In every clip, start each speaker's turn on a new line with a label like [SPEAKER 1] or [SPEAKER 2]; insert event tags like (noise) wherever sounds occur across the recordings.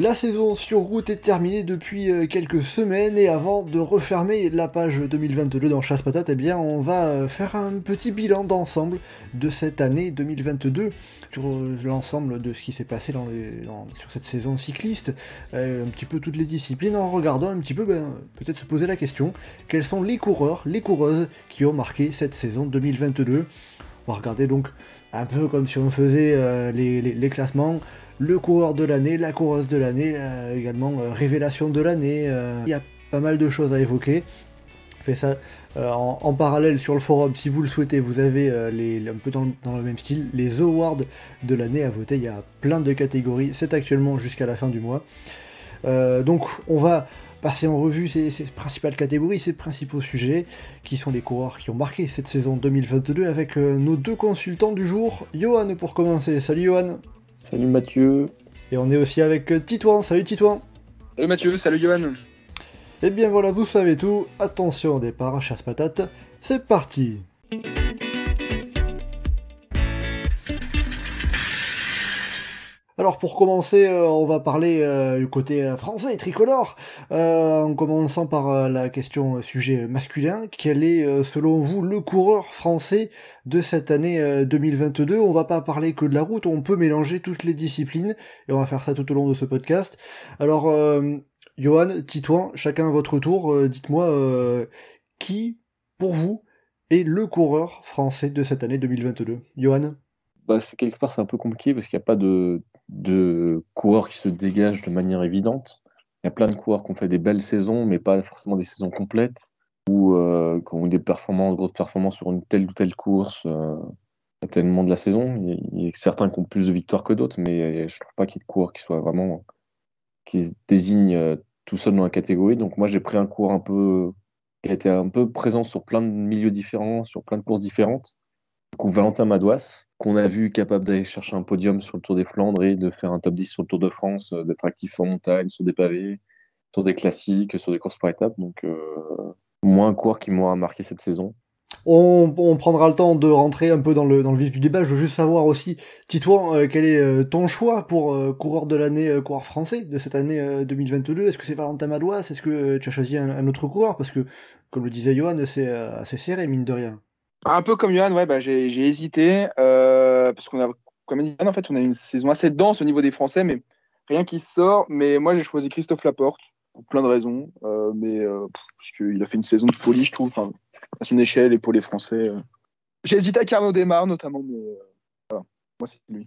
[SPEAKER 1] La saison sur route est terminée depuis euh, quelques semaines et avant de refermer la page 2022 dans Chasse Patate, eh bien on va euh, faire un petit bilan d'ensemble de cette année 2022 sur euh, l'ensemble de ce qui s'est passé sur cette saison cycliste, un petit peu toutes les disciplines en regardant un petit peu ben, peut-être se poser la question quels sont les coureurs, les coureuses qui ont marqué cette saison 2022 on va regarder donc un peu comme si on faisait euh, les, classements, le coureur de l'année, la coureuse de l'année, euh, également euh, révélation de l'année. Il y a pas mal de choses à évoquer. Fait ça en, parallèle sur le forum si vous le souhaitez. Vous avez un peu dans, le même style les awards de l'année à voter. Il y a plein de catégories. C'est actuellement jusqu'à la fin du mois. Donc on va passer en revue ces, ces principales catégories, ces principaux sujets qui sont les coureurs qui ont marqué cette saison 2022 avec euh, nos deux consultants du jour. Johan pour commencer. Salut Johan.
[SPEAKER 2] Salut Mathieu.
[SPEAKER 1] Et on est aussi avec euh, Titouan. Salut Titouan.
[SPEAKER 3] Salut Mathieu, salut Johan.
[SPEAKER 1] Et bien voilà, vous savez tout. Attention au départ, chasse patate. C'est parti. Alors pour commencer, euh, on va parler euh, du côté euh, français, tricolore, en commençant par la question sujet masculin. Quel est selon vous le coureur français de cette année euh, 2022 On va pas parler que de la route, on peut mélanger toutes les disciplines et on va faire ça tout au long de ce podcast. Alors, Johan, Titouan, chacun à votre tour, dites-moi qui, pour vous, est le coureur français de cette année 2022 Johan?
[SPEAKER 2] Bah, c'est quelque part c'est un peu compliqué parce qu'il n'y a pas de, de coureurs qui se dégagent de manière évidente. Il y a plein de coureurs qui ont fait des belles saisons, mais pas forcément des saisons complètes, ou euh, qui ont eu des performances, grosses performances sur une telle ou telle course euh, à tel de la saison. Il y, a, certains qui ont plus de victoires que d'autres, mais je trouve pas qu'il y ait de coureurs qui soient vraiment qui se désignent euh, tout seul dans la catégorie. Donc moi j'ai pris un cours un peu qui a été un peu présent sur plein de milieux différents, sur plein de courses différentes. Donc Valentin Madouas, qu'on a vu capable d'aller chercher un podium sur le Tour des Flandres et de faire un top 10 sur le Tour de France, euh, d'être actif en montagne, sur des pavés, sur des classiques, sur des courses par étapes. Donc euh, moi un cours qui m'aura marqué cette saison.
[SPEAKER 1] on, prendra le temps de rentrer un peu dans le, vif du débat. Je veux juste savoir aussi, Titouan, euh, quel est euh, ton choix pour euh, coureur de l'année, coureur français de cette année euh, 2022 Est-ce que c'est Valentin Madouas? Est-ce que tu as choisi un, autre coureur? Parce que, comme le disait Johan, c'est assez serré, mine de rien.
[SPEAKER 3] Un peu comme Johan, ouais, bah, j'ai hésité euh, parce qu'on a, comme Johan, en fait, on a une saison assez dense au niveau des Français, mais rien qui sort. Mais moi, j'ai choisi Christophe Laporte pour plein de raisons, euh, mais euh, parce qu'il a fait une saison de folie, je trouve, à son échelle et pour les Français. euh. J'ai hésité à Carlo Demar notamment, mais euh, voilà, moi c'est lui.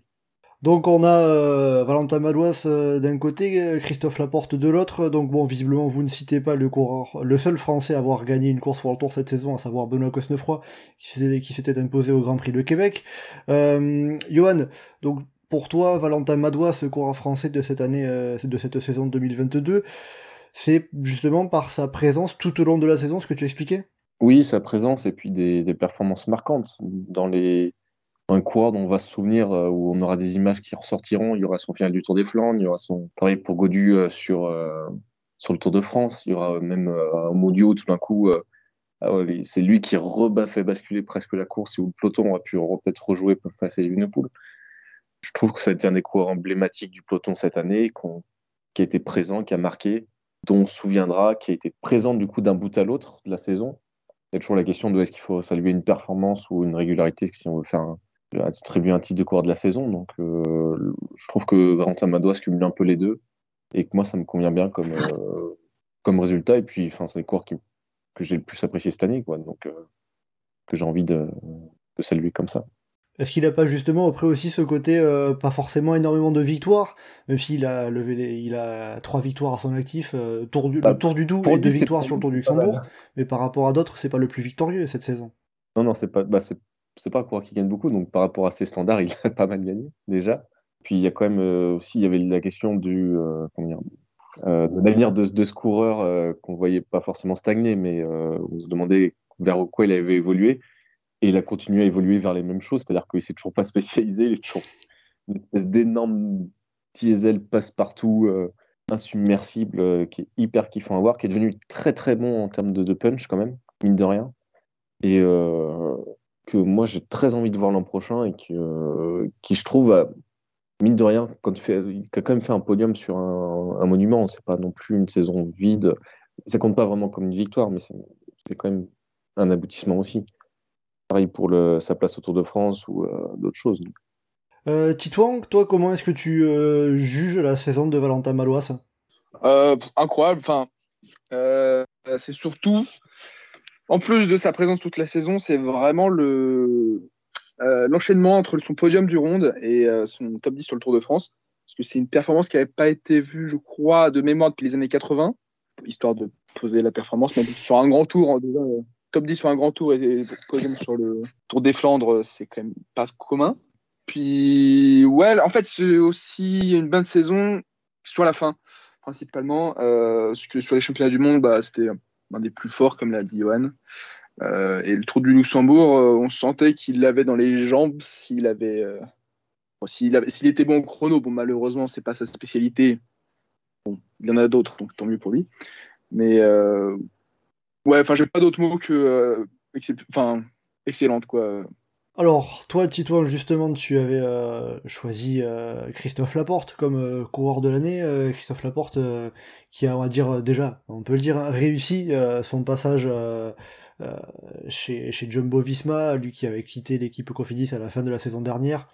[SPEAKER 1] Donc on a euh, Valentin Madouas euh, d'un côté, euh, Christophe Laporte de l'autre. Donc bon, visiblement vous ne citez pas le coureur, le seul Français à avoir gagné une course pour le Tour cette saison, à savoir Benoît Cosnefroy, qui s'était imposé au Grand Prix de Québec. Johan, donc pour toi, Valentin Madouas, ce coureur français de cette année, de cette saison 2022, c'est justement par sa présence tout au long de la saison, ce que tu expliquais
[SPEAKER 2] Oui, sa présence et puis des performances marquantes dans les un coureur dont on va se souvenir, euh, où on aura des images qui ressortiront. Il y aura son final du Tour des Flandres, il y aura son pareil pour Godu euh, sur, euh, sur le Tour de France, il y aura même un Mondiaux tout d'un coup. ah c'est lui qui rebat, fait basculer presque la course et où le peloton aurait pu re- peut-être rejouer face à Evenepoel. Je trouve que ça a été un des coureurs emblématiques du peloton cette année, qui a été présent, qui a marqué, dont on se souviendra, qui a été présent du coup d'un bout à l'autre de la saison. Il y a toujours la question de est-ce qu'il faut saluer une performance ou une régularité si on veut faire un, attribuer un titre de coureur de la saison. Donc, euh, je trouve que Valentin Madouas cumule un peu les deux et que moi, ça me convient bien comme, euh, comme résultat. Et puis, c'est les coureurs qui, que j'ai le plus apprécié cette année, quoi. Donc, euh, que j'ai envie de, de saluer comme ça.
[SPEAKER 1] Est-ce qu'il n'a pas justement après aussi ce côté pas forcément énormément de victoires, même s'il a levé les- il a trois victoires à son actif, tour du,
[SPEAKER 2] Bah,
[SPEAKER 1] le Tour du Doubs et deux victoires sur le Tour du. Luxembourg, mais par rapport à d'autres, c'est pas le plus victorieux cette saison.
[SPEAKER 2] Non, non, c'est pas, bah, c'est, c'est pas un coureur qui gagne beaucoup. Donc, par rapport à ses standards, (laughs) il a pas mal gagné, déjà. Puis, il y a quand même euh, aussi, il y avait la question du, euh, comment dire, euh, de l'avenir de, de ce coureur qu'on voyait pas forcément stagner, mais on se demandait vers quoi il avait évolué. et il a continué à évoluer vers les mêmes choses, c'est-à-dire qu'il s'est toujours pas (laughs) spécialisé, il est toujours une espèce d'énorme diesel passe-partout, insubmersible, qui est hyper kiffant à voir, qui est devenu très très bon en termes de, punch quand même, mine de rien. Et que moi j'ai très envie de voir l'an prochain et qui, qui je trouve, mine de rien, quand tu fais, il a quand même fait un podium sur un, un monument, c'est pas non plus une saison vide. Ça compte pas vraiment comme une victoire, mais c'est quand même un aboutissement aussi. Pareil pour le, sa place au Tour de France ou d'autres choses.
[SPEAKER 1] Euh, Titouan, toi, comment est-ce que tu euh, juges la saison de Valentin Malouas?
[SPEAKER 3] Euh, Incroyable. Enfin, euh, c'est surtout, en plus de sa présence toute la saison, c'est vraiment le l'enchaînement entre son podium du Ronde et son top 10 sur le Tour de France. Parce que c'est une performance qui n'avait pas été vue, je crois, de mémoire depuis les années 80, histoire de poser la performance, mais sur un grand tour, hein, top 10 sur un grand tour et podium sur le Tour des Flandres, c'est quand même pas commun. Puis, ouais, en fait, c'est aussi une bonne saison sur la fin, principalement. Euh, que sur les championnats du monde, bah, c'était un des plus forts, comme l'a dit Johan. Euh, et le Tour du Luxembourg, euh, on sentait qu'il l'avait dans les jambes s'il avait, euh, s'il était bon au chrono. Bon, malheureusement, c'est pas sa spécialité. Bon, il y en a d'autres, donc tant mieux pour lui. Mais ouais, enfin, j'ai pas d'autres mots que, excellente quoi.
[SPEAKER 1] Alors, toi, Titouan, justement, tu avais euh, choisi euh, Christophe Laporte comme euh, coureur de l'année. Christophe Laporte, qui a, on va dire, déjà, on peut le dire, réussi son passage chez, chez Jumbo Visma, lui qui avait quitté l'équipe Cofidis à la fin de la saison dernière,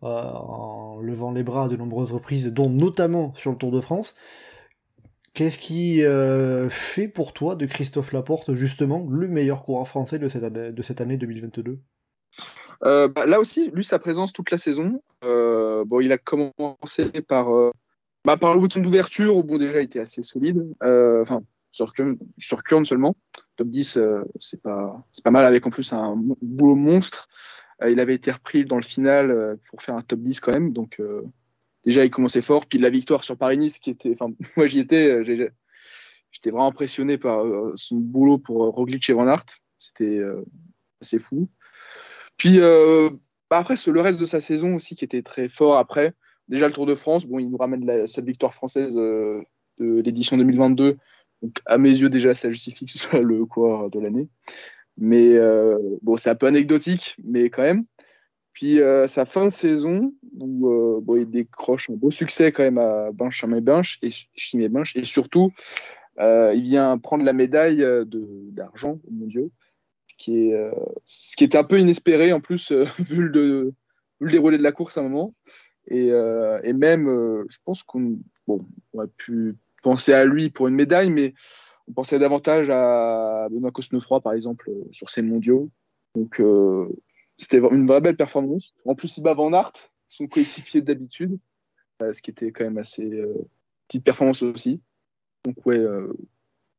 [SPEAKER 1] en levant les bras à de nombreuses reprises, dont notamment sur le Tour de France. Qu'est-ce qui fait pour toi de Christophe Laporte, justement, le meilleur coureur français de cette de cette année 2022
[SPEAKER 3] euh, bah, là aussi, lui, sa présence toute la saison. Euh, bon, il a commencé par, euh, bah, par le bouton d'ouverture, où bon, déjà, il était assez solide. Enfin, sur, sur Kurn seulement. Top 10, c'est pas, pas mal, avec en plus un boulot monstre. il avait été repris dans le final pour faire un top 10 quand même. Donc, déjà, il commençait fort. Puis la victoire sur Paris-Nice, qui était. Enfin, (laughs) moi, j'y étais. J'étais vraiment impressionné par son boulot pour Roglic et Van Aert. C'était assez fou. Puis euh, bah, après, le reste de sa saison aussi qui était très fort après. Déjà le Tour de France, bon, il nous ramène cette victoire française euh, de l'édition 2022. Donc à mes yeux déjà, ça justifie que ce soit le coureur de l'année. Mais euh, bon, c'est un peu anecdotique, mais quand même. Puis sa fin de saison, où il décroche un beau succès quand même à Benjamin Binch et Binch, et surtout, il vient prendre la médaille d'argent au mondiaux qui euh, ce qui était un peu inespéré en plus, euh, (laughs) vu, le, le, déroulé de la course à un moment. Et, euh, même, je pense qu'on bon, aurait pu penser à lui pour une médaille, mais on pensait davantage à Benoît Cosnefroy, par exemple, sur scène mondiaux. Donc, c'était une vraie belle performance. En plus, il bat Van Aert, son coéquipier d'habitude, ce qui était quand même assez petite performance aussi. Donc, ouais,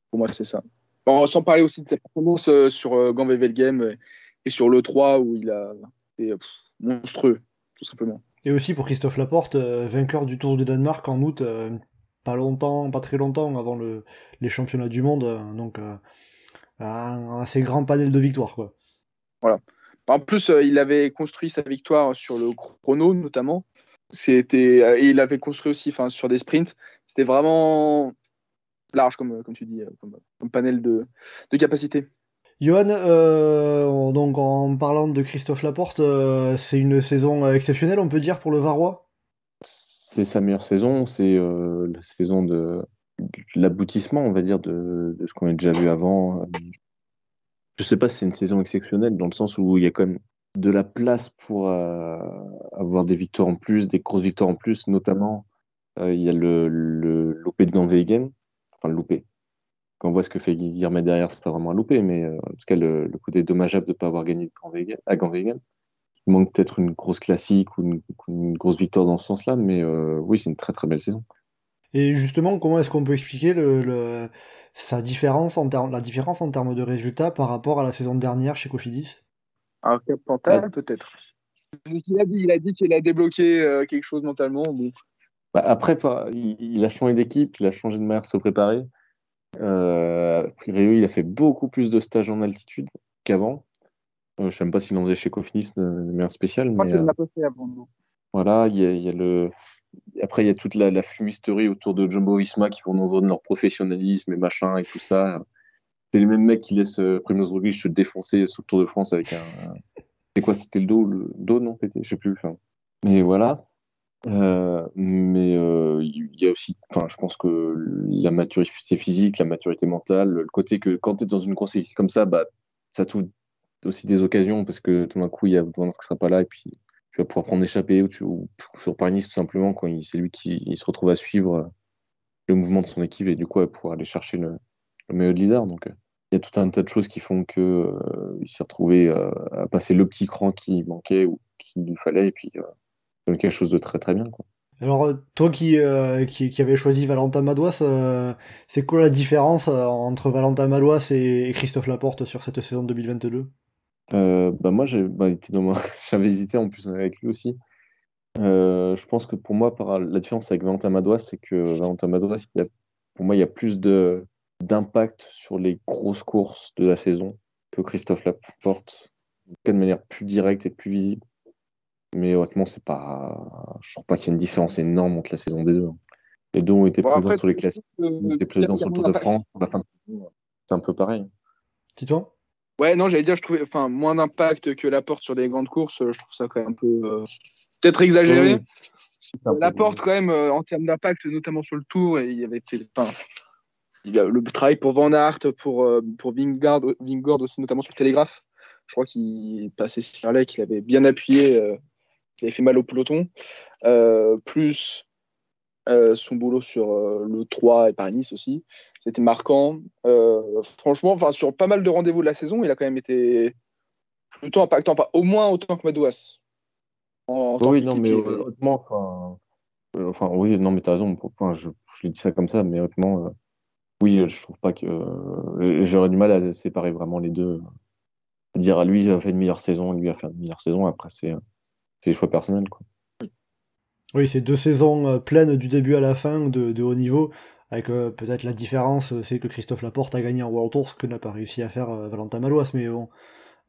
[SPEAKER 3] pour moi, c'est ça. Bon, sans parler aussi de sa performance euh, sur euh, Game euh, et sur l'E3 où il a été monstrueux, tout simplement.
[SPEAKER 1] Et aussi pour Christophe Laporte, vainqueur du Tour de Danemark en août, pas longtemps, pas très longtemps avant le, les championnats du monde, donc un assez grand panel de victoires. Quoi.
[SPEAKER 3] Voilà. En plus, il avait construit sa victoire sur le chrono notamment. C'était, et il avait construit aussi sur des sprints. C'était vraiment large, comme, comme tu dis, euh, comme, panel de, de capacité.
[SPEAKER 1] Johan, euh, donc en parlant de Christophe Laporte, euh, c'est une saison exceptionnelle, on peut dire, pour le Varois?
[SPEAKER 2] C'est sa meilleure saison, c'est la saison de, l'aboutissement, on va dire, de, de ce qu'on a déjà vu avant. Je sais pas si c'est une saison exceptionnelle, dans le sens où il y a quand même de la place pour avoir des victoires en plus, des grosses victoires en plus, notamment il y a le, le l'OP de Ganvegen, le louper. Quand on voit ce que fait Guillermet derrière, c'est pas vraiment un loupé, mais euh, en tout cas, le, côté dommageable de ne pas avoir gagné à Ganvegen. Il manque peut-être une grosse classique ou une, grosse victoire dans ce sens-là, mais euh, oui, c'est une très très belle saison.
[SPEAKER 1] Et justement, comment est-ce qu'on peut expliquer le, sa différence en la différence en termes de résultats par rapport à la saison dernière chez Cofidis?
[SPEAKER 3] Un cap mental, peut-être. Il a dit, a qu'il a débloqué euh, quelque chose mentalement. Bon.
[SPEAKER 2] Bah, après, il, a changé d'équipe, il a changé de manière de se préparer. Euh, il a fait beaucoup plus de stages en altitude qu'avant. Euh, je sais même pas s'il en faisait chez Cofinis, le meilleur spécial.
[SPEAKER 3] Je crois
[SPEAKER 2] mais, euh,
[SPEAKER 3] pas fait avant. nous.
[SPEAKER 2] Voilà, il y a, il y a le. Après, il y a toute la, la fumisterie autour de Jumbo Visma qui vont nous vendre leur professionnalisme et machin et tout ça. C'est les mêmes mecs qui laissent euh, Primoz Roglic se défoncer sous le Tour de France avec un. C'est quoi C'était le dos Le dos, non Je sais plus. enfin. Mais voilà. Euh, mais euh, il y a aussi. Enfin, je pense que la maturité physique, la maturité mentale, le côté que quand tu es dans une course équipe comme ça, bah, ça t'ouvre aussi des occasions parce que tout d'un coup, il y a Aert qui sera pas là et puis tu vas pouvoir prendre échappée ou, tu, ou sur Paris-Nice tout simplement quand c'est lui qui il se retrouve à suivre euh, le mouvement de son équipe et du coup à pouvoir aller chercher le, le meilleur leader. Donc euh, il y a tout un tas de choses qui font que euh, il s'est retrouvé à passer le petit cran qui manquait ou qu'il lui fallait et puis quelque chose de très très bien. Quoi.
[SPEAKER 1] Alors, euh, toi qui, euh, qui, qui avais choisi Valentin Madouas, euh, c'est quoi la différence entre Valentin Madouas et, et Christophe Laporte sur cette saison 2022
[SPEAKER 2] Euh, bah moi bah, ma- (laughs) j'avais hésité en plus avec lui aussi. Je pense que pour moi par la différence avec Valentin Madouas c'est que Valentin Madouas a- pour moi il y a plus d'impact sur les grosses courses de la saison que Christophe Laporte en tout cas de manière plus directe et plus visible. Mais honnêtement c'est pas je trouve pas qu'il y ait une différence énorme entre la saison des deux. hein. Les deux ont été
[SPEAKER 3] Bon,
[SPEAKER 2] présents
[SPEAKER 3] après,
[SPEAKER 2] sur les classiques,
[SPEAKER 3] euh,
[SPEAKER 2] été présents sur le Tour de France, sur la fin de saison. C'est un peu pareil.
[SPEAKER 1] Titouan
[SPEAKER 3] Ouais, non, j'allais dire, je trouvais enfin, moins d'impact que Laporte sur des grandes courses. Je trouve ça quand même un peu. euh, Peut-être exagéré.
[SPEAKER 2] Oui,
[SPEAKER 3] Laporte, quand même, euh, en termes d'impact, notamment sur le tour, et il y avait peut-être- enfin, il y a le travail pour Van Aert, pour, euh, pour Vingard, Vingord aussi, notamment sur Télégraphe. Je crois qu'il passait Sirley, qu'il avait bien appuyé, avait fait mal au peloton. Euh, plus euh, son boulot sur euh, le 3 et Paris-Nice aussi. C'était marquant. Franchement, sur pas mal de rendez-vous de la saison, il a quand même été plutôt impactant, pas au moins autant que Madouas. En, en
[SPEAKER 2] Oui, non, mais honnêtement, enfin, euh, enfin, oui, non, mais t'as raison. pour- enfin, je, je dis ça comme ça, mais honnêtement, euh, oui, je trouve pas que euh, j'aurais du mal à séparer vraiment les deux. Dire à lui, il a fait une meilleure saison, lui a fait une meilleure saison. Après, c'est choix personnels.
[SPEAKER 1] Oui, c'est deux saisons euh, pleines du début à la fin de, haut niveau, avec euh, peut-être la différence, euh, c'est que Christophe Laporte a gagné en World Tour, ce que n'a pas réussi à faire Valentin Malouas, mais bon,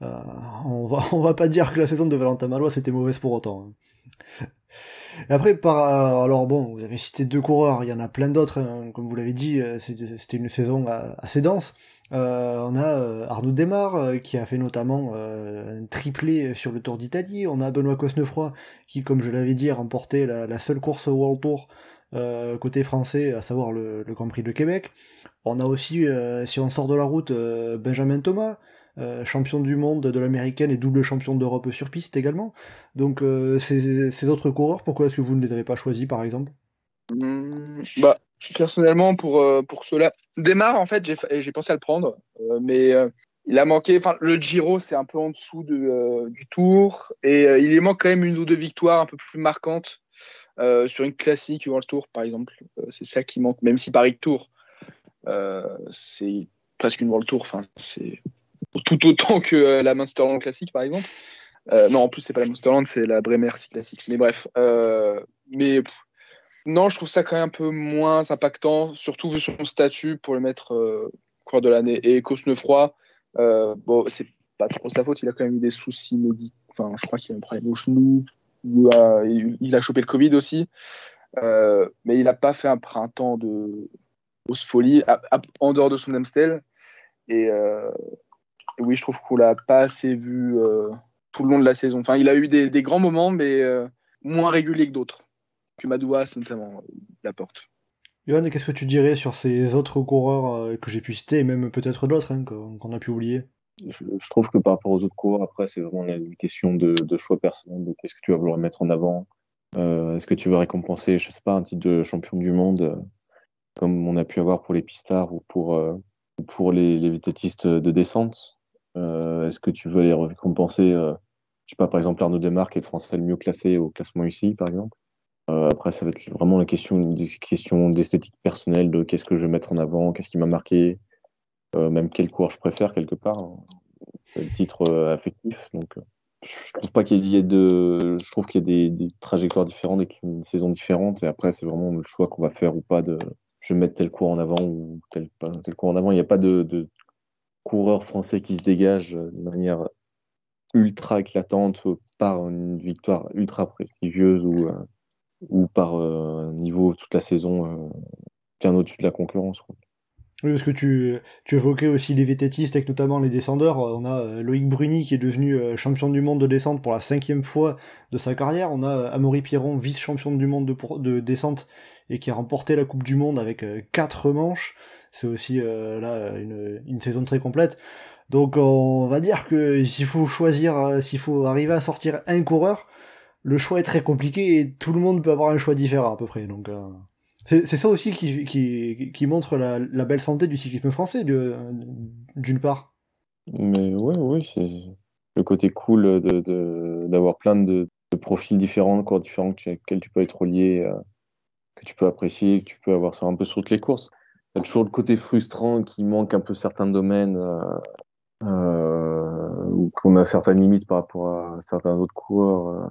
[SPEAKER 1] on, va, (laughs) on va pas dire que la saison de Valentin Malouas était mauvaise pour autant. hein. Après, par, euh, alors bon, vous avez cité deux coureurs, il y en a plein d'autres, hein, comme vous l'avez dit, euh, c'était c'était une saison euh, assez dense. Euh, on a euh, Arnaud Desmar euh, qui a fait notamment euh, un triplé sur le Tour d'Italie. On a Benoît Cosnefroy qui, comme je l'avais dit, a remporté la, seule course au World Tour euh, côté français, à savoir le, Grand Prix de Québec. On a aussi, euh, si on sort de la route, euh, Benjamin Thomas, euh, champion du monde de l'américaine et double champion d'Europe sur piste également. Donc euh, ces, autres coureurs, pourquoi est-ce que vous ne les avez pas choisis par exemple?
[SPEAKER 3] Hmm, bah, personnellement, pour, euh, pour cela, démarre en fait, j'ai pensé à le prendre, mais il a manqué. Enfin, le Giro, c'est un peu en dessous de, du Tour, et il lui manque quand même une ou deux victoires un peu plus marquantes sur une classique ou le Tour, par exemple. C'est ça qui manque, même si Paris Tour, c'est presque une World Tour. Enfin, tout autant que euh, la Munsterland classique, par exemple. Euh, non, en plus, c'est pas la Munsterland, c'est la Bremer Classics. Mais bref, euh, mais non, je trouve ça quand même un peu moins impactant, surtout vu son statut pour le mettre coureur de l'année. Et Cosnefroy, bon, c'est pas trop sa faute, il a quand même eu des soucis médicaux. Enfin, je crois qu'il a un problème au genou, ou il, a chopé le Covid aussi. Mais il n'a pas fait un printemps de grosse folie en dehors de son Amstel. Et, et oui, je trouve qu'on l'a pas assez vu euh, tout le long de la saison. Enfin, il a eu des, des grands moments, mais euh, moins réguliers que d'autres. Que Madouas, notamment, euh, Laporte.
[SPEAKER 1] Johan, qu'est-ce que tu dirais sur ces autres coureurs euh, que j'ai pu citer, et même peut-être d'autres hein, qu'on a pu oublier?
[SPEAKER 2] Je, je trouve que par rapport aux autres coureurs, après, c'est vraiment une question de, de choix personnel, de qu'est-ce que tu vas vouloir mettre en avant. Euh, Est-ce que tu veux récompenser, je sais pas, un titre de champion du monde, euh, comme on a pu avoir pour les pistards ou pour, euh, ou pour les, les vététistes de descente Euh, Est-ce que tu veux les récompenser, euh, je sais pas, par exemple, Arnaud Desmarques, est le français le mieux classé au classement UCI, par exemple Euh, Après, ça va être vraiment la question, d'esthétique personnelle, de qu'est-ce que je vais mettre en avant, qu'est-ce qui m'a marqué, euh, même quel coureur je préfère quelque part. hein. Le titre affectif. Donc, je trouve pas qu'il y ait de, je trouve qu'il y a des, des trajectoires différentes et une saison différente. Et après, c'est vraiment le choix qu'on va faire ou pas de, je vais mettre tel cours en avant ou tel, tel cours en avant. Il n'y a pas de, de coureur français qui se dégage euh, de manière ultra éclatante par une victoire ultra prestigieuse ou, ou par un niveau toute la saison bien au-dessus de la concurrence.
[SPEAKER 1] Oui, parce que tu, tu évoquais aussi les vététistes, avec notamment les descendeurs. On a euh, Loïc Bruni qui est devenu euh, champion du monde de descente pour la cinquième fois de sa carrière. On a euh, Amaury Pierron, vice-champion du monde de, de, descente et qui a remporté la Coupe du Monde avec quatre manches. C'est aussi là une, une, saison très complète. Donc on va dire que s'il faut choisir, s'il faut arriver à sortir un coureur, le choix est très compliqué et tout le monde peut avoir un choix différent à peu près. Donc c'est ça aussi qui, qui, qui montre la, la, belle santé du cyclisme français, d'une part.
[SPEAKER 2] Mais oui, oui, c'est le côté cool d'avoir de, plein de, de, profils différents, corps différents, auxquels tu peux être relié, euh, que tu peux apprécier, que tu peux avoir un peu sur toutes les courses. Il y a toujours le côté frustrant qui manque un peu certains domaines, euh, euh, ou qu'on a certaines limites par rapport à certains autres coureurs, euh,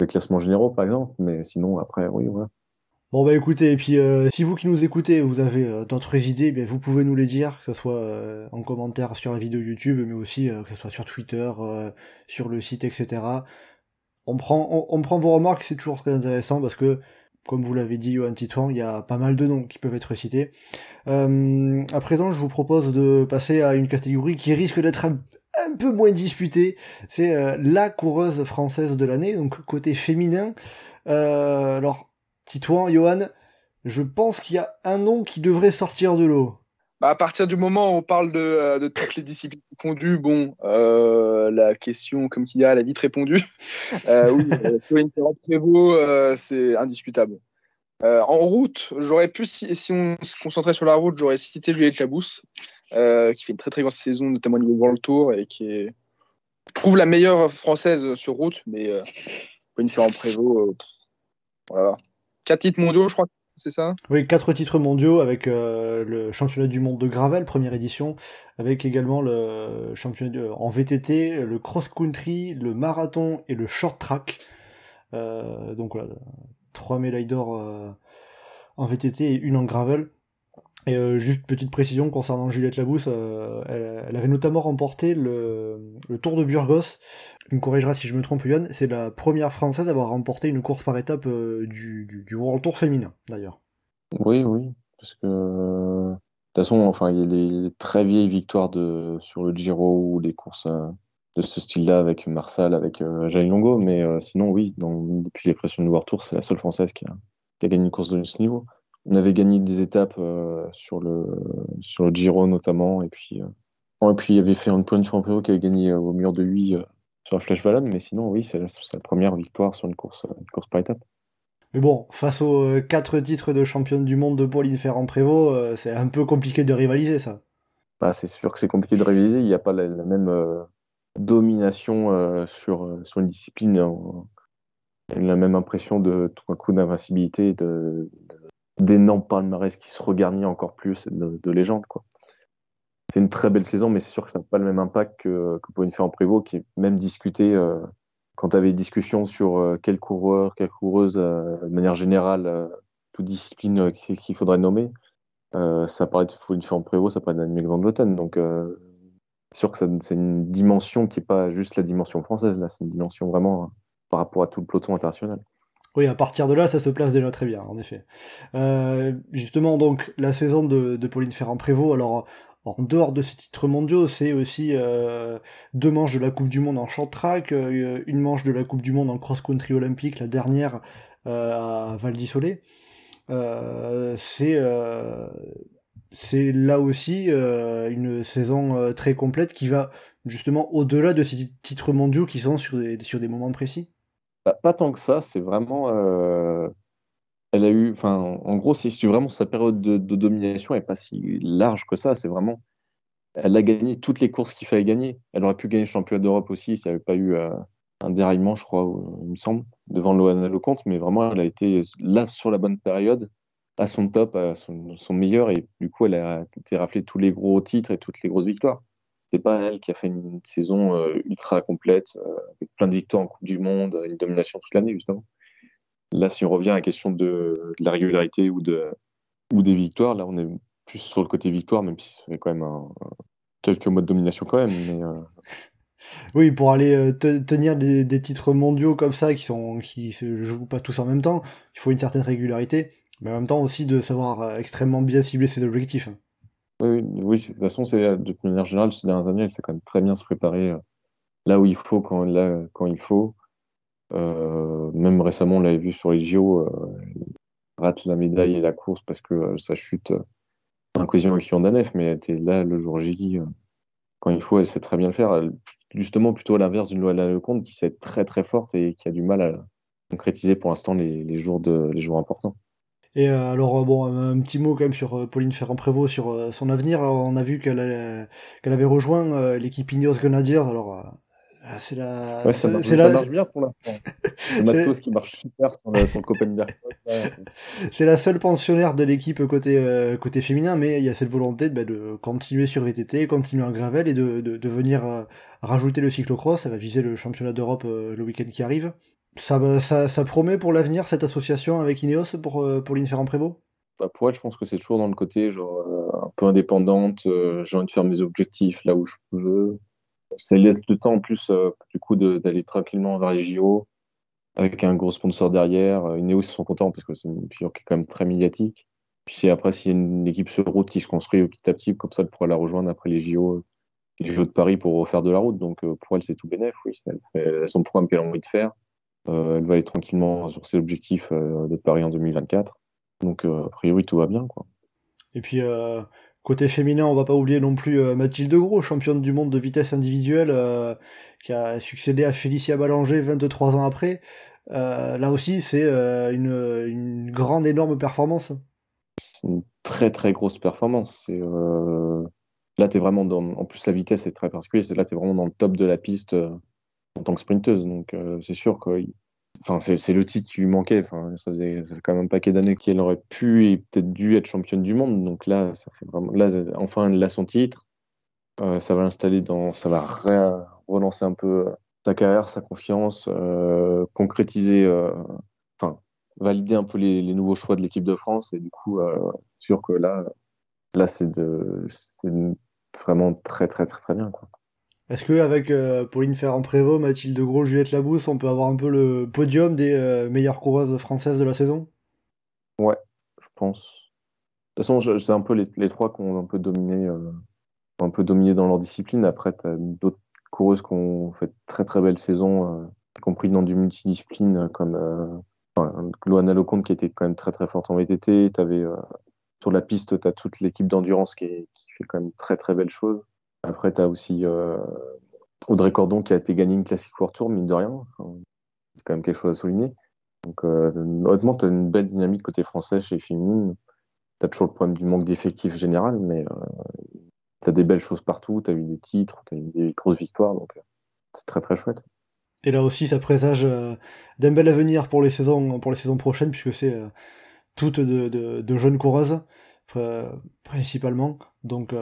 [SPEAKER 2] les classements généraux par exemple, mais sinon après, oui, voilà.
[SPEAKER 1] Bon bah écoutez, et puis euh, si vous qui nous écoutez, vous avez euh, d'autres idées, bien vous pouvez nous les dire, que ce soit euh, en commentaire sur la vidéo YouTube, mais aussi que ce soit sur Twitter, sur le site, etc. On prend, on, prend vos remarques, c'est toujours très intéressant parce que, comme vous l'avez dit, Johan Titouan, il y a pas mal de noms qui peuvent être cités. à présent, je vous propose de passer à une catégorie qui risque d'être un, un peu moins disputée. C'est la coureuse française de l'année, donc côté féminin. alors, Titouan, Johan, je pense qu'il y a un nom qui devrait sortir de l'eau.
[SPEAKER 3] Bah, à partir du moment où on parle de, euh, toutes les disciplines confondues, bon, euh, la question, comme tu dirais, elle a vite répondu. (laughs) Euh, oui, (laughs) Prévost, c'est indiscutable. en route, j'aurais pu, si, on se concentrait sur la route, j'aurais cité Juliette Labousse, qui fait une très très grosse saison, notamment au niveau World Tour, et qui est, je trouve, la meilleure française sur route, mais en Prévost, voilà. Quatre titres mondiaux, je crois, c'est ça?
[SPEAKER 1] Oui, quatre titres mondiaux avec euh, le championnat du monde de Gravel, première édition, avec également le championnat en VTT, le cross-country, le marathon et le short track. Euh, donc voilà, trois médailles d'or euh, en VTT et une en Gravel. Et juste petite précision concernant Juliette Labousse, elle, avait notamment remporté le, Tour de Burgos. Tu me corrigeras si je me trompe, Yann, c'est la première française à avoir remporté une course par étape euh, du, du, World Tour féminin, d'ailleurs.
[SPEAKER 2] Oui, oui, parce que de toute façon, enfin, il y a les très vieilles victoires de, sur le Giro ou les courses de ce style-là avec Marsal, avec euh, Longo, mais sinon, oui, depuis les pressions du World Tour, c'est la seule française qui a, qui a gagné une course de ce niveau on avait gagné des étapes euh, sur, le, sur le Giro notamment. Et puis, euh, et puis il y avait fait un point qui avait gagné euh, au mur de 8 sur la Flash Ballon. Mais sinon, oui, c'est sa première victoire sur une course, course par étape.
[SPEAKER 1] Mais bon, face aux quatre titres de championne du monde de Pauline Ferrand-Prévot, c'est un peu compliqué de rivaliser ça.
[SPEAKER 2] Bah, c'est sûr que c'est compliqué de rivaliser. Il n'y a pas la, même domination sur, sur une discipline. la même impression de tout un coup d'invincibilité, de, d'énormes palmarès qui se regarnit encore plus de, de légende. Quoi. C'est une très belle saison, mais c'est sûr que ça n'a pas le même impact que, que pour une en Prévost, qui est même discuté euh, quand tu avais une discussion sur euh, quel coureur, quelle coureuse, euh, de manière générale, toute discipline qu'il faudrait nommer. ça paraît pour une en Prévost, ça paraît d'Annemiek van Vleuten. Donc, c'est sûr que c'est une dimension qui n'est pas juste la dimension française, là, c'est une dimension vraiment par rapport à tout le peloton international.
[SPEAKER 1] Oui, à partir de là, ça se place déjà très bien, en effet. Justement, donc, la saison de, Pauline Ferrand-Prévot, alors, en dehors de ces titres mondiaux, c'est aussi euh, deux manches de la Coupe du Monde en short euh, une manche de la Coupe du Monde en cross-country olympique, la dernière à Val d'Issolé. c'est c'est là aussi une saison très complète qui va justement au-delà de ces titres mondiaux qui sont sur des moments précis.
[SPEAKER 2] Pas, tant que ça, c'est vraiment. Elle a eu. Enfin, en gros, c'est vraiment sa période de, domination n'est pas si large que ça. C'est vraiment. Elle a gagné toutes les courses qu'il fallait gagner. Elle aurait pu gagner le championnat d'Europe aussi s'il n'y avait pas eu euh, un déraillement, je crois, il me semble, devant Loana Lecomte. Mais vraiment, elle a été là sur la bonne période, à son top, à son, son meilleur. Et du coup, elle a été rappelée tous les gros titres et toutes les grosses victoires c'est pas elle qui a fait une saison euh, ultra complète, euh, avec plein de victoires en Coupe du Monde, une domination toute l'année, justement. Là, si on revient à la question de, la régularité ou, de, ou des victoires, là, on est plus sur le côté victoire, même si ça fait quand même quelques mois de domination quand même. Mais, euh, (laughs)
[SPEAKER 1] Oui, pour aller tenir des, titres mondiaux comme ça qui sont qui se jouent pas tous en même temps, il faut une certaine régularité, mais en même temps aussi de savoir extrêmement bien cibler ses objectifs.
[SPEAKER 2] Oui, oui, de toute façon, c'est de manière générale, ces dernières années, elle sait quand même très bien se préparer là où il faut, quand, là, quand il faut. Euh, même récemment, on l'avait vu sur les JO, euh, rate la médaille et la course parce que euh, ça chute en cohésion avec Lyon Danef, mais elle était là le jour J. quand il faut, elle sait très bien le faire. justement, plutôt à l'inverse d'une loi de la Lecomte qui sait être très très forte et qui a du mal à concrétiser pour l'instant les, jours importants.
[SPEAKER 1] Et alors, bon, un petit mot quand même sur Pauline Ferrand-Prévot, sur son avenir. On a vu qu'elle avait rejoint l'équipe Ineos Grenadiers. Alors, c'est la.
[SPEAKER 2] Ouais, ça, marche, ça marche bien pour l'instant. (laughs) Le matos qui marche super sur, le, sur Copenhague. (laughs)
[SPEAKER 1] c'est la seule pensionnaire de l'équipe côté, euh, côté féminin, mais il y a cette volonté de, bah, de continuer sur VTT, continuer en gravel et de, de, de venir euh, rajouter le cyclocross. Ça va viser le championnat d'Europe euh, le week-end qui arrive. Ça, ça, ça promet pour l'avenir cette association avec Ineos pour, pour l'Infer Prévost
[SPEAKER 2] bah pour elle, je pense que c'est toujours dans le côté genre un peu indépendante. j'ai envie de faire mes objectifs là où je veux ça laisse le temps en plus euh, du coup d'aller tranquillement vers les JO avec un gros sponsor derrière. Une Ineos sont contents parce que c'est une figure qui est quand même très médiatique. Puis après s'il y a une équipe sur route qui se construit petit à petit, comme ça elle pourra la rejoindre après les JO, les JO de Paris pour refaire de la route. Donc euh, pour elle c'est tout bénéf, oui. Elle son programme qu'elle a envie de faire. Euh, elle va aller tranquillement sur ses objectifs de Paris en 2024. Donc a priori tout va bien quoi.
[SPEAKER 1] Et puis Côté féminin, on va pas oublier non plus euh, Mathilde Gros, championne du monde de vitesse individuelle, euh, qui a succédé à Félicia Ballanger 23 ans après. Euh, là aussi, c'est une, grande, énorme performance.
[SPEAKER 2] Une très très grosse performance. Là, tu es vraiment dans. En plus, la vitesse est très particulière. Là, tu es vraiment dans le top de la piste en tant que sprinteuse. Donc, c'est sûr que Enfin, c'est le titre qui lui manquait. Enfin, ça faisait, quand même un paquet d'années qu'elle aurait pu et peut-être dû être championne du monde. Donc là, ça fait vraiment. Là, enfin, elle a son titre. Euh, ça va l'installer dans. Ça va relancer un peu sa carrière, sa confiance, euh, concrétiser. Euh, enfin, valider un peu les, nouveaux choix de l'équipe de France. Et du coup, sûr que là, là, c'est vraiment très, très, très, très bien. Quoi.
[SPEAKER 1] Est-ce qu'avec euh, Pauline Ferrand-Prévot, Mathilde Gros, Juliette Labousse, on peut avoir un peu le podium des euh, meilleures coureuses françaises de la saison?
[SPEAKER 2] Ouais, je pense. De toute façon, c'est un peu les, trois qui ont un peu dominé, euh, dans leur discipline. Après, tu as d'autres coureuses qui ont fait très très belles saisons, y compris dans du multidiscipline, comme Loana Lecomte qui était quand même très très forte en VTT. Avais, sur la piste, tu as toute l'équipe d'endurance qui, qui, fait quand même très très belles choses. Après, tu as aussi euh, Audrey Cordon qui a été gagné une classique World Tour, mine de rien. c'est quand même quelque chose à souligner. Donc, euh, honnêtement, tu as une belle dynamique côté français chez Féminine. Tu as toujours le problème du manque d'effectifs général, mais euh, tu as des belles choses partout. Tu as eu des titres, tu as eu des grosses victoires. Donc, c'est très, très chouette.
[SPEAKER 1] Et là aussi, ça présage d'un bel avenir pour les saisons, pour les saisons prochaines, puisque c'est toutes de, de, jeunes coureuses, principalement. Donc,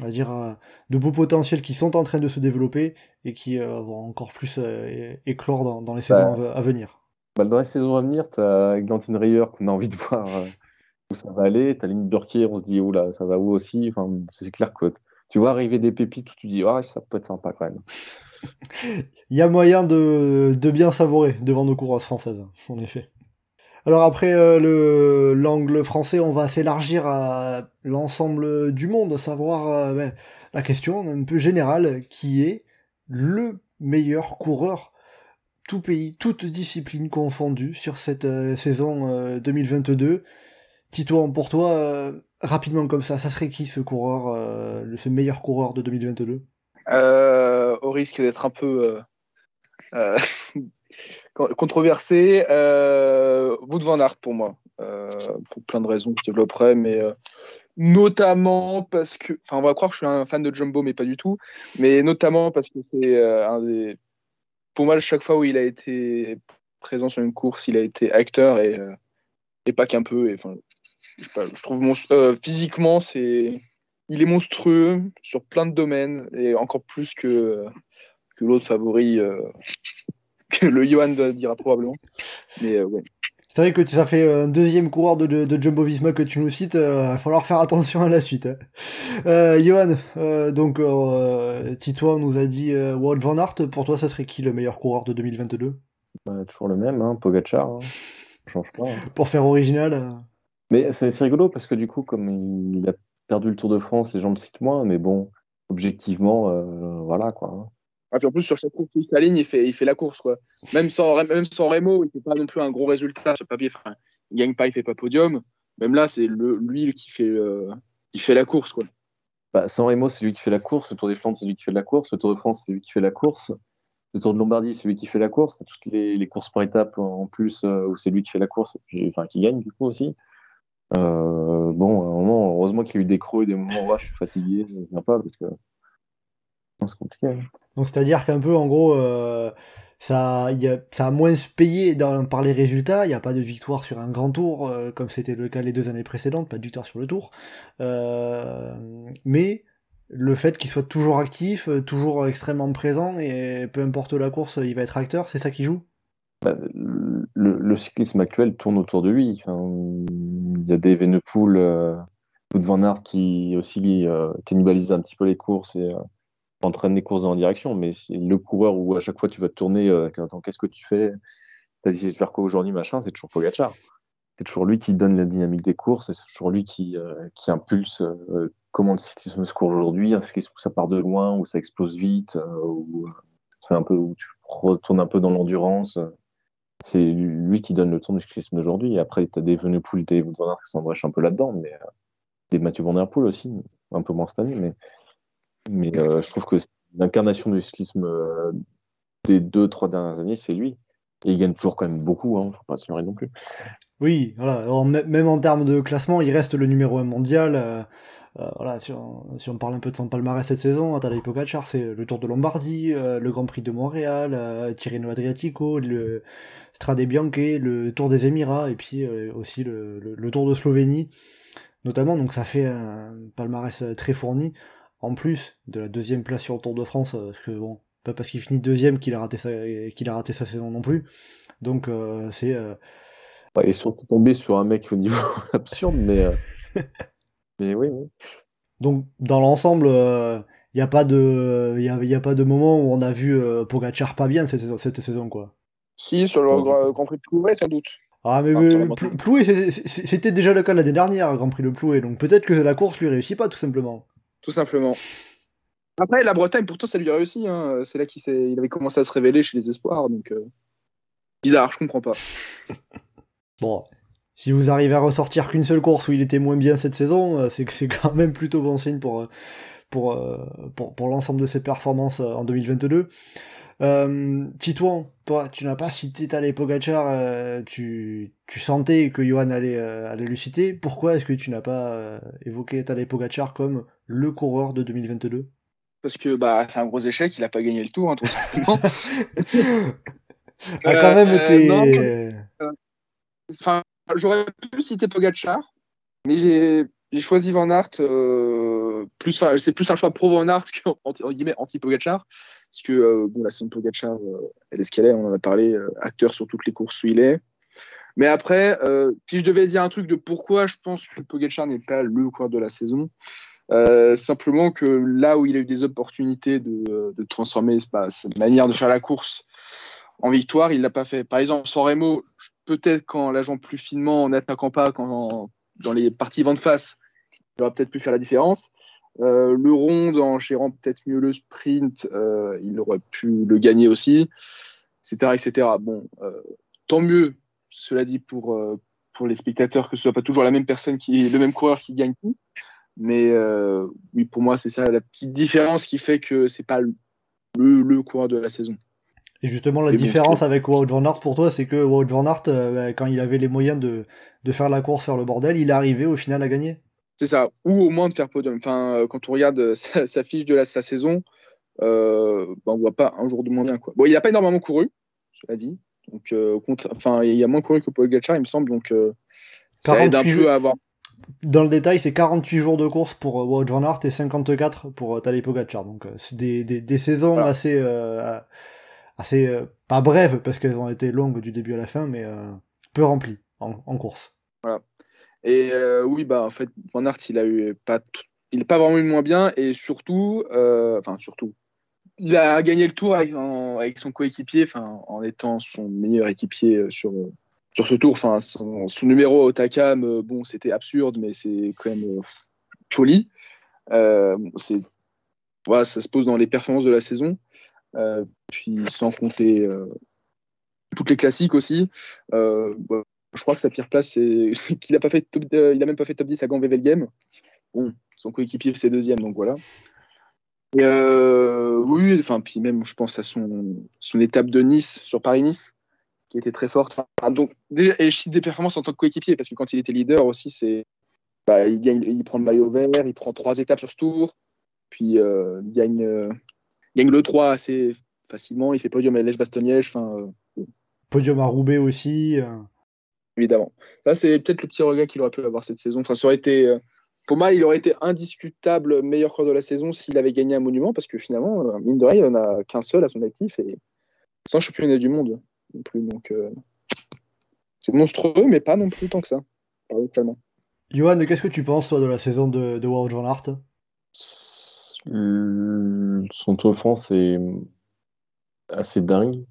[SPEAKER 1] on va dire, euh, de beaux potentiels qui sont en train de se développer et qui euh, vont encore plus euh, éclore dans, les saisons à, venir.
[SPEAKER 2] Bah, dans les saisons à venir, tu as Glantine Rayer qu'on a envie de voir où ça va aller. Tu as Lynn Burkier, on se dit, là, ça va où aussi? Enfin, c'est clair que tu vois arriver des pépites où tu dis, ah, ça peut être sympa quand même. (laughs)
[SPEAKER 1] Il y a moyen de, de bien savourer devant nos coureuses françaises, en effet. Alors après euh, l'angle français, on va s'élargir à l'ensemble du monde, savoir euh, ben, la question un peu générale qui est le meilleur coureur tout pays, toute discipline confondue sur cette euh, saison 2022. Tito, pour toi, rapidement comme ça, ça serait qui ce coureur, ce meilleur coureur de 2022
[SPEAKER 3] Au risque d'être un peu controversé, euh, Wout van pour moi, euh, pour plein de raisons que je développerai, mais euh, notamment parce que, enfin, on va croire que je suis un fan de Jumbo, mais pas du tout, mais notamment parce que c'est euh, un des, pour moi, chaque fois où il a été présent sur une course, il a été acteur et, pas qu'un peu. Je trouve physiquement, c'est, il est monstrueux sur plein de domaines et encore plus que l'autre favori que le Johan dira probablement. Mais euh, ouais.
[SPEAKER 1] C'est vrai que ça fait un deuxième coureur de, de, Jumbo Visma que tu nous cites, il va falloir faire attention à la suite. Hein. Euh, Johan, donc Tito nous a dit Wout van Aert, pour toi ça serait qui le meilleur coureur de 2022
[SPEAKER 2] bah, Toujours le même, hein, Pogacar, hein. (laughs) change pas. Hein.
[SPEAKER 1] Pour faire original
[SPEAKER 2] Mais c'est rigolo parce que du coup, comme il a perdu le Tour de France, les gens le citent moins, mais bon, objectivement, voilà quoi.
[SPEAKER 3] Ah, en plus, sur chaque course, il ligne, il fait, il fait la course. Quoi. Même, sans, même sans Remo, il ne fait pas non plus un gros résultat sur papier. Il ne gagne pas, il ne fait pas podium. Même là, c'est lui qui fait, qui fait la course. Quoi.
[SPEAKER 2] Bah, sans Remo, c'est lui qui fait la course. Le Tour des Flandres, c'est lui qui fait la course. Le Tour de France, c'est lui qui fait la course. Le Tour de Lombardie, c'est lui qui fait la course. Toutes les, courses par étapes en plus euh, où c'est lui qui fait la course et puis, enfin, qui gagne du coup aussi. Euh, bon, à un moment, heureusement qu'il y a eu des creux et des moments où je suis fatigué, je ne viens pas parce que c'est compliqué. Hein.
[SPEAKER 1] Donc c'est-à-dire qu'un peu, en gros, euh, ça, y a, ça a moins payé dans, par les résultats. Il n'y a pas de victoire sur un grand tour, euh, comme c'était le cas les deux années précédentes, pas de victoire sur le tour. Euh, mais le fait qu'il soit toujours actif, toujours extrêmement présent, et peu importe la course, il va être acteur, c'est ça qui joue?
[SPEAKER 2] Bah, le, cyclisme actuel tourne autour de lui. il y a des Venepool, euh, Van Aert qui aussi cannibalise un petit peu les courses et entraîne les courses dans la direction, mais le coureur où à chaque fois tu vas te tourner, euh, qu'est-ce que tu fais? T'as décidé de faire quoi aujourd'hui, machin, c'est toujours Pogacar. C'est toujours lui qui donne la dynamique des courses, c'est toujours lui qui, euh, qui impulse euh, comment le cyclisme se court aujourd'hui, un cyclisme où ça part de loin, où ça explose vite, où, un peu, où tu retournes un peu dans l'endurance. C'est lui qui donne le ton du cyclisme d'aujourd'hui. Après, tu as des Venepool, des van qui s'embrèchent un peu là-dedans, mais des Mathieu Van aussi, un peu moins cette année, mais mais euh, je trouve que l'incarnation du cyclisme euh, des deux, trois dernières années, c'est lui. Et il gagne toujours quand même beaucoup, hein, faut pas se leurrer non plus.
[SPEAKER 1] Oui, voilà. même en termes de classement, il reste le numéro 1 mondial. Euh, voilà, si on, parle un peu de son palmarès cette saison, Tadej Pogacar, c'est le Tour de Lombardie, le Grand Prix de Montréal, Tirreno Adriatico, le Strade Bianche, le Tour des Émirats, et puis aussi le, Tour de Slovénie, notamment. Donc ça fait un palmarès très fourni en plus de la deuxième place sur le Tour de France, euh, parce que bon, pas parce qu'il finit deuxième qu'il a raté sa qu'il a raté sa saison non plus. Donc euh, c'est euh...
[SPEAKER 2] ouais, et surtout tombé sur un mec au niveau (laughs) absurde, mais euh, (laughs) mais oui, oui.
[SPEAKER 1] Donc dans l'ensemble, il n'y a pas de il y a, pas de moment où on a vu Pogacar pas bien cette saison, cette saison quoi.
[SPEAKER 3] Si sur le Grand Prix de Ploué sans doute.
[SPEAKER 1] Ah mais, Ploué c'était déjà le cas l'année dernière, Grand Prix de Ploué, donc peut-être que la course lui réussit pas tout simplement
[SPEAKER 3] tout simplement. Après, la Bretagne, pourtant, ça lui a réussi. Hein. C'est là qu'il avait commencé à se révéler chez les espoirs. Donc, euh, bizarre, je comprends pas. (laughs)
[SPEAKER 1] bon, si vous arrivez à ressortir qu'une seule course où il était moins bien cette saison, euh, c'est que c'est quand même plutôt bon signe pour, euh, pour, pour, pour l'ensemble de ses performances en 2022. Euh, Titouan, toi, tu n'as pas cité Tadej Pogacar, euh, tu, tu sentais que Johan allait, euh, allait le citer. Pourquoi est-ce que tu n'as pas euh, évoqué Tadej Pogacar comme le coureur de 2022
[SPEAKER 3] Parce que bah, c'est un gros échec, il n'a pas gagné le tour, hein, tout simplement.
[SPEAKER 1] a (laughs) quand même été.
[SPEAKER 3] Enfin, j'aurais pu citer Pogacar, mais j'ai j'ai choisi Van Aert, plus, c'est plus un choix pro Van Aert (laughs) qu'anti Pogacar. Parce que euh, bon, la saison euh, elle est ce qu'elle est, on en a parlé, euh, acteur sur toutes les courses où il est. Mais après, si je devais dire un truc de pourquoi je pense que Pogacar n'est pas le coureur de la saison, simplement que là où il a eu des opportunités de, transformer sa manière de faire la course en victoire, il ne l'a pas fait. Par exemple, sans Remo, peut-être qu'en l'agent plus finement, en n'attaquant pas, quand, dans les parties vent de face, il aurait peut-être pu faire la différence. Euh, le rond, en gérant peut-être mieux le sprint, euh, il aurait pu le gagner aussi, etc. etc. Bon, euh, tant mieux, cela dit, pour, pour les spectateurs, que ce soit pas toujours la même personne, qui le même coureur qui gagne tout. Mais oui, pour moi, c'est ça la petite différence qui fait que c'est pas le, le, coureur de la saison.
[SPEAKER 1] Et justement, la différence avec Wout van Aert pour toi, c'est que Wout van Aert, bah, quand il avait les moyens de, de, faire la course, faire le bordel, il est arrivé au final à gagner.
[SPEAKER 3] C'est ça, ou au moins de faire podium. Enfin, euh, quand on regarde euh, (laughs) sa, fiche de la, sa saison, euh, bah, on voit pas un jour de moins bien. Quoi. Bon, il n'a pas énormément couru, je l'ai dit. Donc, enfin, il y a moins couru que Paul Gatchar, il me semble. Donc, ça aide un peu à avoir.
[SPEAKER 1] Dans le détail, c'est 48 jours de course pour Wout van Aert et 54 pour Tadej Pogacar. Donc, c'est des, des, des, saisons assez, assez pas brèves parce qu'elles ont été longues du début à la fin, mais peu remplies. en, course.
[SPEAKER 3] Voilà. Et oui, bah en fait, Van Aert, il a eu pas, il pas vraiment eu moins bien et surtout, enfin surtout, il a gagné le tour avec, son coéquipier, enfin en étant son meilleur équipier sur sur ce tour. Enfin, son, numéro au Takam, bon, c'était absurde, mais c'est quand même folie. c'est voilà, ça se pose dans les performances de la saison. Euh, puis sans compter euh, toutes les classiques aussi. Euh, je crois que sa pire place, c'est (laughs) qu'il n'a pas même pas fait top 10 à Gand Game. Bon, son coéquipier c'est deuxième, donc voilà. oui, enfin puis même je pense à son étape de Nice sur Paris-Nice qui était très forte. donc et je cite des performances en tant que coéquipier parce que quand il était leader aussi c'est bah, il, gagne, il prend le maillot vert, il prend trois étapes sur ce tour, puis il gagne gagne le 3 assez facilement. Il fait podium à Lèche-Bastogne-Liège. Enfin,
[SPEAKER 1] euh, Podium à Roubaix aussi. Euh.
[SPEAKER 3] Évidemment. Là, c'est peut-être le petit regret qu'il aurait pu avoir cette saison. Enfin, ça aurait été, euh, pour moi, il aurait été indiscutable meilleur coureur de la saison s'il avait gagné un monument, parce que finalement, mine de rien, il n'en a qu'un seul à son actif et sans championnat du monde non plus. Donc, c'est monstrueux, mais pas non plus tant que ça,
[SPEAKER 1] Johan, qu'est-ce que tu penses, toi, de la saison de, de World Van Aert
[SPEAKER 2] son Tour de France est assez dingue.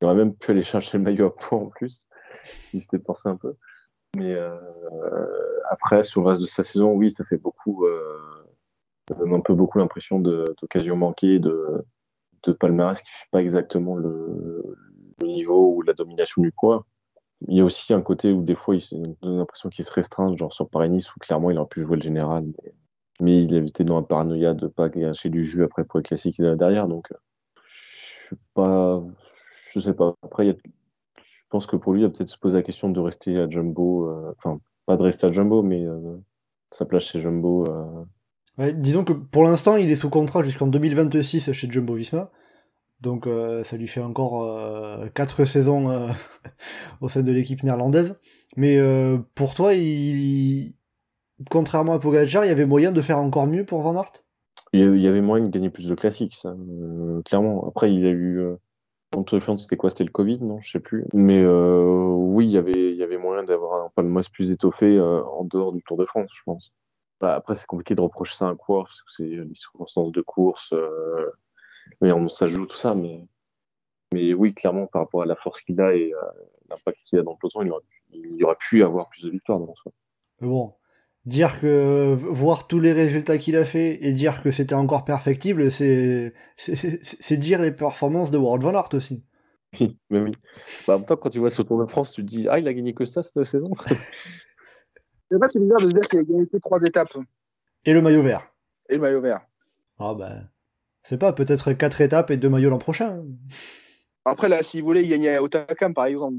[SPEAKER 2] Il aurait même pu aller chercher le maillot à poids en plus, s'il s'était pensé un peu. Mais euh, après, sur le reste de sa saison, oui, ça fait beaucoup. Euh, ça donne un peu beaucoup l'impression d'occasion manquée, de, de palmarès qui ne fait pas exactement le, niveau ou la domination du poids. Il y a aussi un côté où des fois, il donne l'impression qu'il se restreint, genre sur Paris-Nice, où clairement il aurait pu jouer le général. Mais il était dans la paranoïa de pas gâcher du jus après pour les classiques derrière. Donc, je sais pas, sais pas. Après, je pense que pour lui, il va peut-être se poser la question de rester à Jumbo. Euh, enfin, pas de rester à Jumbo, mais euh, sa place chez Jumbo.
[SPEAKER 1] Euh. disons que pour l'instant, il est sous contrat jusqu'en 2026 chez Jumbo Visma. Donc ça lui fait encore 4 saisons (laughs) au sein de l'équipe néerlandaise. Mais pour toi, contrairement à Pogacar, il y avait moyen de faire encore mieux pour Van Aert?
[SPEAKER 2] Il y avait moyen de gagner plus de classiques, euh, clairement. Après, il a eu. Euh, France, c'était quoi? C'était le Covid, non? Je sais plus. Mais euh, oui, il y avait, il y avait moyen d'avoir un palmarès plus étoffé en dehors du Tour de France, je pense. Bah, après, c'est compliqué de reprocher ça à un coureur, parce que c'est les circonstances de course, mais on s'ajoute tout ça. Mais, mais oui, clairement, par rapport à la force qu'il a et l'impact qu'il a dans le peloton, il aurait, il aurait pu avoir plus de victoires dans soi.
[SPEAKER 1] Bon, dire que voir tous les résultats qu'il a fait et dire que c'était encore perfectible, c'est c'est dire les performances de World Van Aert aussi.
[SPEAKER 2] Oui, (laughs) mais oui. Bah, en même temps, quand tu vois ce Tour de France, tu te dis ah il a gagné que ça cette saison. (laughs)
[SPEAKER 3] c'est pas c'est bizarre de se dire qu'il a gagné que trois étapes.
[SPEAKER 1] Et le maillot vert.
[SPEAKER 3] Et le maillot vert.
[SPEAKER 1] Ah ben, c'est pas peut-être quatre étapes et deux maillots l'an prochain.
[SPEAKER 3] Après là, s'il voulait, il gagnait à Otakam par exemple.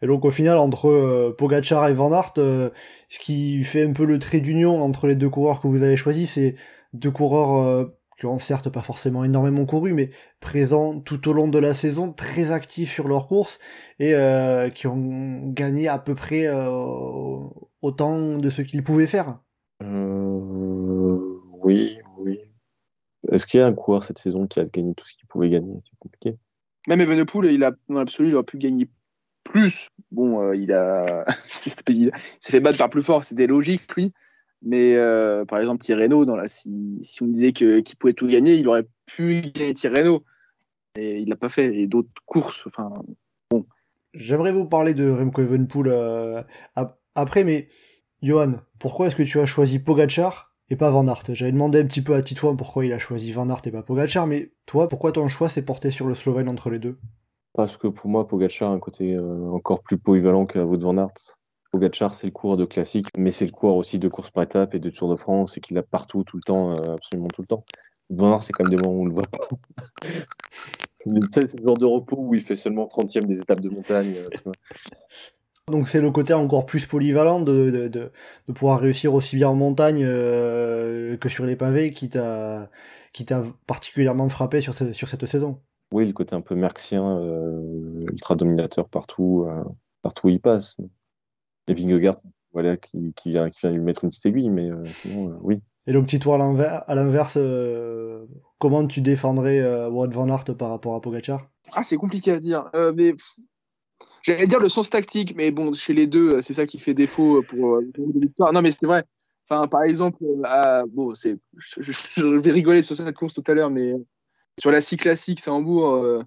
[SPEAKER 1] Et donc au final, entre euh, Pogachar et Van Aert, euh, ce qui fait un peu le trait d'union entre les deux coureurs que vous avez choisis, c'est deux coureurs euh, qui ont certes pas forcément énormément couru, mais présents tout au long de la saison, très actifs sur leur course, et qui ont gagné à peu près autant de ce qu'ils pouvaient faire.
[SPEAKER 2] Est-ce qu'il y a un coureur cette saison qui a gagné tout ce qu'il pouvait gagner? C'est compliqué.
[SPEAKER 3] Même Evenepoel, il a, dans l'absolu, il aurait pu gagner plus, bon, euh, il a (laughs) il s'est fait battre par plus fort, c'était logique, lui. Mais euh, par exemple, Tirreno, dans la, si, si on disait qu'il pouvait tout gagner, il aurait pu gagner Tirreno. Et il l'a pas fait. Et d'autres courses, enfin, bon.
[SPEAKER 1] J'aimerais vous parler de Remco Evenpool euh, après, mais Johan, pourquoi est-ce que tu as choisi Pogachar et pas Van Aert J'avais demandé un petit peu à Titouan pourquoi il a choisi Van Aert et pas Pogachar, mais toi, pourquoi ton choix s'est porté sur le Slovène entre les deux?
[SPEAKER 2] Parce que pour moi, Pogacar a un côté euh, encore plus polyvalent que Wout van Aert. Pogacar, c'est le coureur de classique, mais c'est le coureur aussi de course par étape et de Tour de France, et qu'il a partout, tout le temps, euh, absolument tout le temps. Van Aert, c'est quand même des moments où on le voit pas. (laughs) c'est le genre de repos où il fait seulement 30e des étapes de montagne. Euh,
[SPEAKER 1] Donc c'est le côté encore plus polyvalent de, de, de, de, pouvoir réussir aussi bien en montagne que sur les pavés qui t'a particulièrement frappé sur, sur cette saison.
[SPEAKER 2] Oui, le côté un peu merxien, euh, ultra dominateur partout, euh, partout où il passe. Et Vingegaard, voilà, qui, qui, vient, qui vient lui mettre une petite aiguille, mais euh, sinon, oui.
[SPEAKER 1] Et donc, petit tour à l'inverse, comment tu défendrais Wout van Aert par rapport à Pogacar?
[SPEAKER 3] Ah, c'est compliqué à dire. mais J'allais dire le sens tactique, mais bon, chez les deux, c'est ça qui fait défaut pour, euh, pour les victoires. Non, mais c'est vrai. Enfin, par exemple, à, bon, c'est, je, vais rigoler sur cette course tout à l'heure, mais sur la scie classique, c'est Hambourg, euh,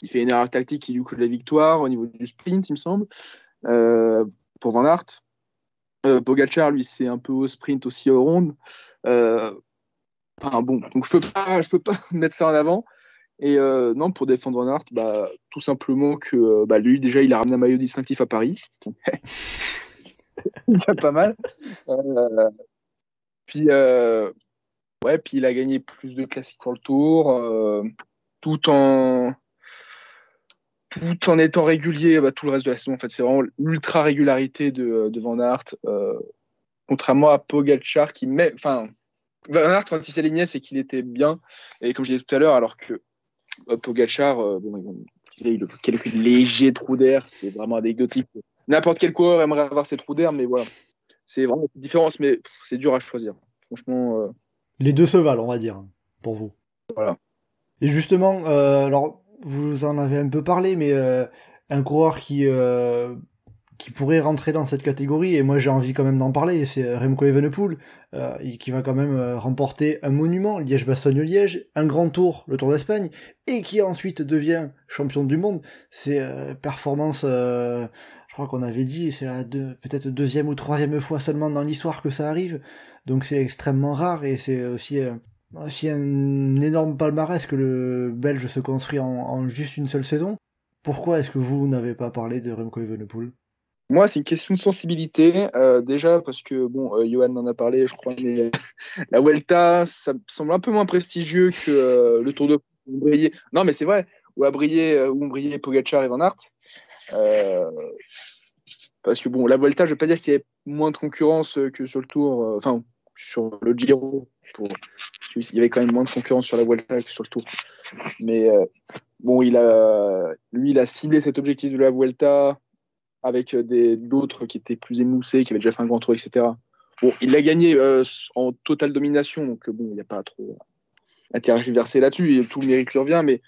[SPEAKER 3] il fait une erreur tactique qui lui coûte la victoire au niveau du sprint, il me semble, euh, pour Van Aert. Euh, lui, c'est un peu au sprint aussi au ronde. Euh, enfin, bon, donc je peux peux pas (laughs) mettre ça en avant. Et euh, non, pour défendre Van bah, tout simplement que euh, bah, lui, déjà, il a ramené un maillot distinctif à Paris. (laughs) Pas mal. Euh, puis, ouais, puis il a gagné plus de classiques sur le tour, tout en tout en étant régulier bah, tout le reste de la saison. En fait, c'est vraiment l'ultra régularité de, Van Aert, contrairement à Pogacar qui met, enfin, Van Aert quand il s'alignait, c'est qu'il était bien. Et comme je disais tout à l'heure, alors que euh, Pogacar, euh, bon, il a eu quelques légers trous d'air, c'est vraiment anecdotique. N'importe quel coureur aimerait avoir ces trous d'air, mais voilà, c'est vraiment une différence, mais c'est dur à choisir. Franchement, euh,
[SPEAKER 1] Les deux se valent, on va dire, pour vous.
[SPEAKER 3] Voilà.
[SPEAKER 1] Et justement, euh, alors, vous en avez un peu parlé, mais euh, un coureur qui, qui pourrait rentrer dans cette catégorie, et moi j'ai envie quand même d'en parler, c'est Remco Evenepoel, euh, qui va quand même euh, remporter un monument, Liège-Bastogne-Liège, un grand tour, le Tour d'Espagne, et qui ensuite devient champion du monde. C'est euh, performance, euh, je crois qu'on avait dit, c'est la deux, peut-être deuxième ou troisième fois seulement dans l'histoire que ça arrive, donc c'est extrêmement rare, et c'est aussi... euh, aussi un énorme palmarès que le Belge se construit en, en juste une seule saison. Pourquoi est-ce que vous n'avez pas parlé de Remco Evenepoel?
[SPEAKER 3] Moi, c'est une question de sensibilité. Euh, déjà, parce que, bon, euh, Johan en a parlé, je crois, mais (laughs) la Vuelta, ça me semble un peu moins prestigieux que euh, le Tour de. Non, mais c'est vrai, où, a brillé, euh, où ont Pogacar et Van Aert. Parce que, bon, la Vuelta, je ne veux pas dire qu'il y ait moins de concurrence que sur le Tour, enfin, sur le Giro. Il y avait quand même moins de concurrence sur la Vuelta que sur le Tour. Mais bon, il a, lui, il a ciblé cet objectif de la Vuelta avec des- d'autres qui étaient plus émoussés, qui avaient déjà fait un grand tour, etc. Bon, il l'a gagné euh, en totale domination, donc euh, bon, il n'y a pas trop à tergiverser là-dessus, tout le mérite lui revient, mais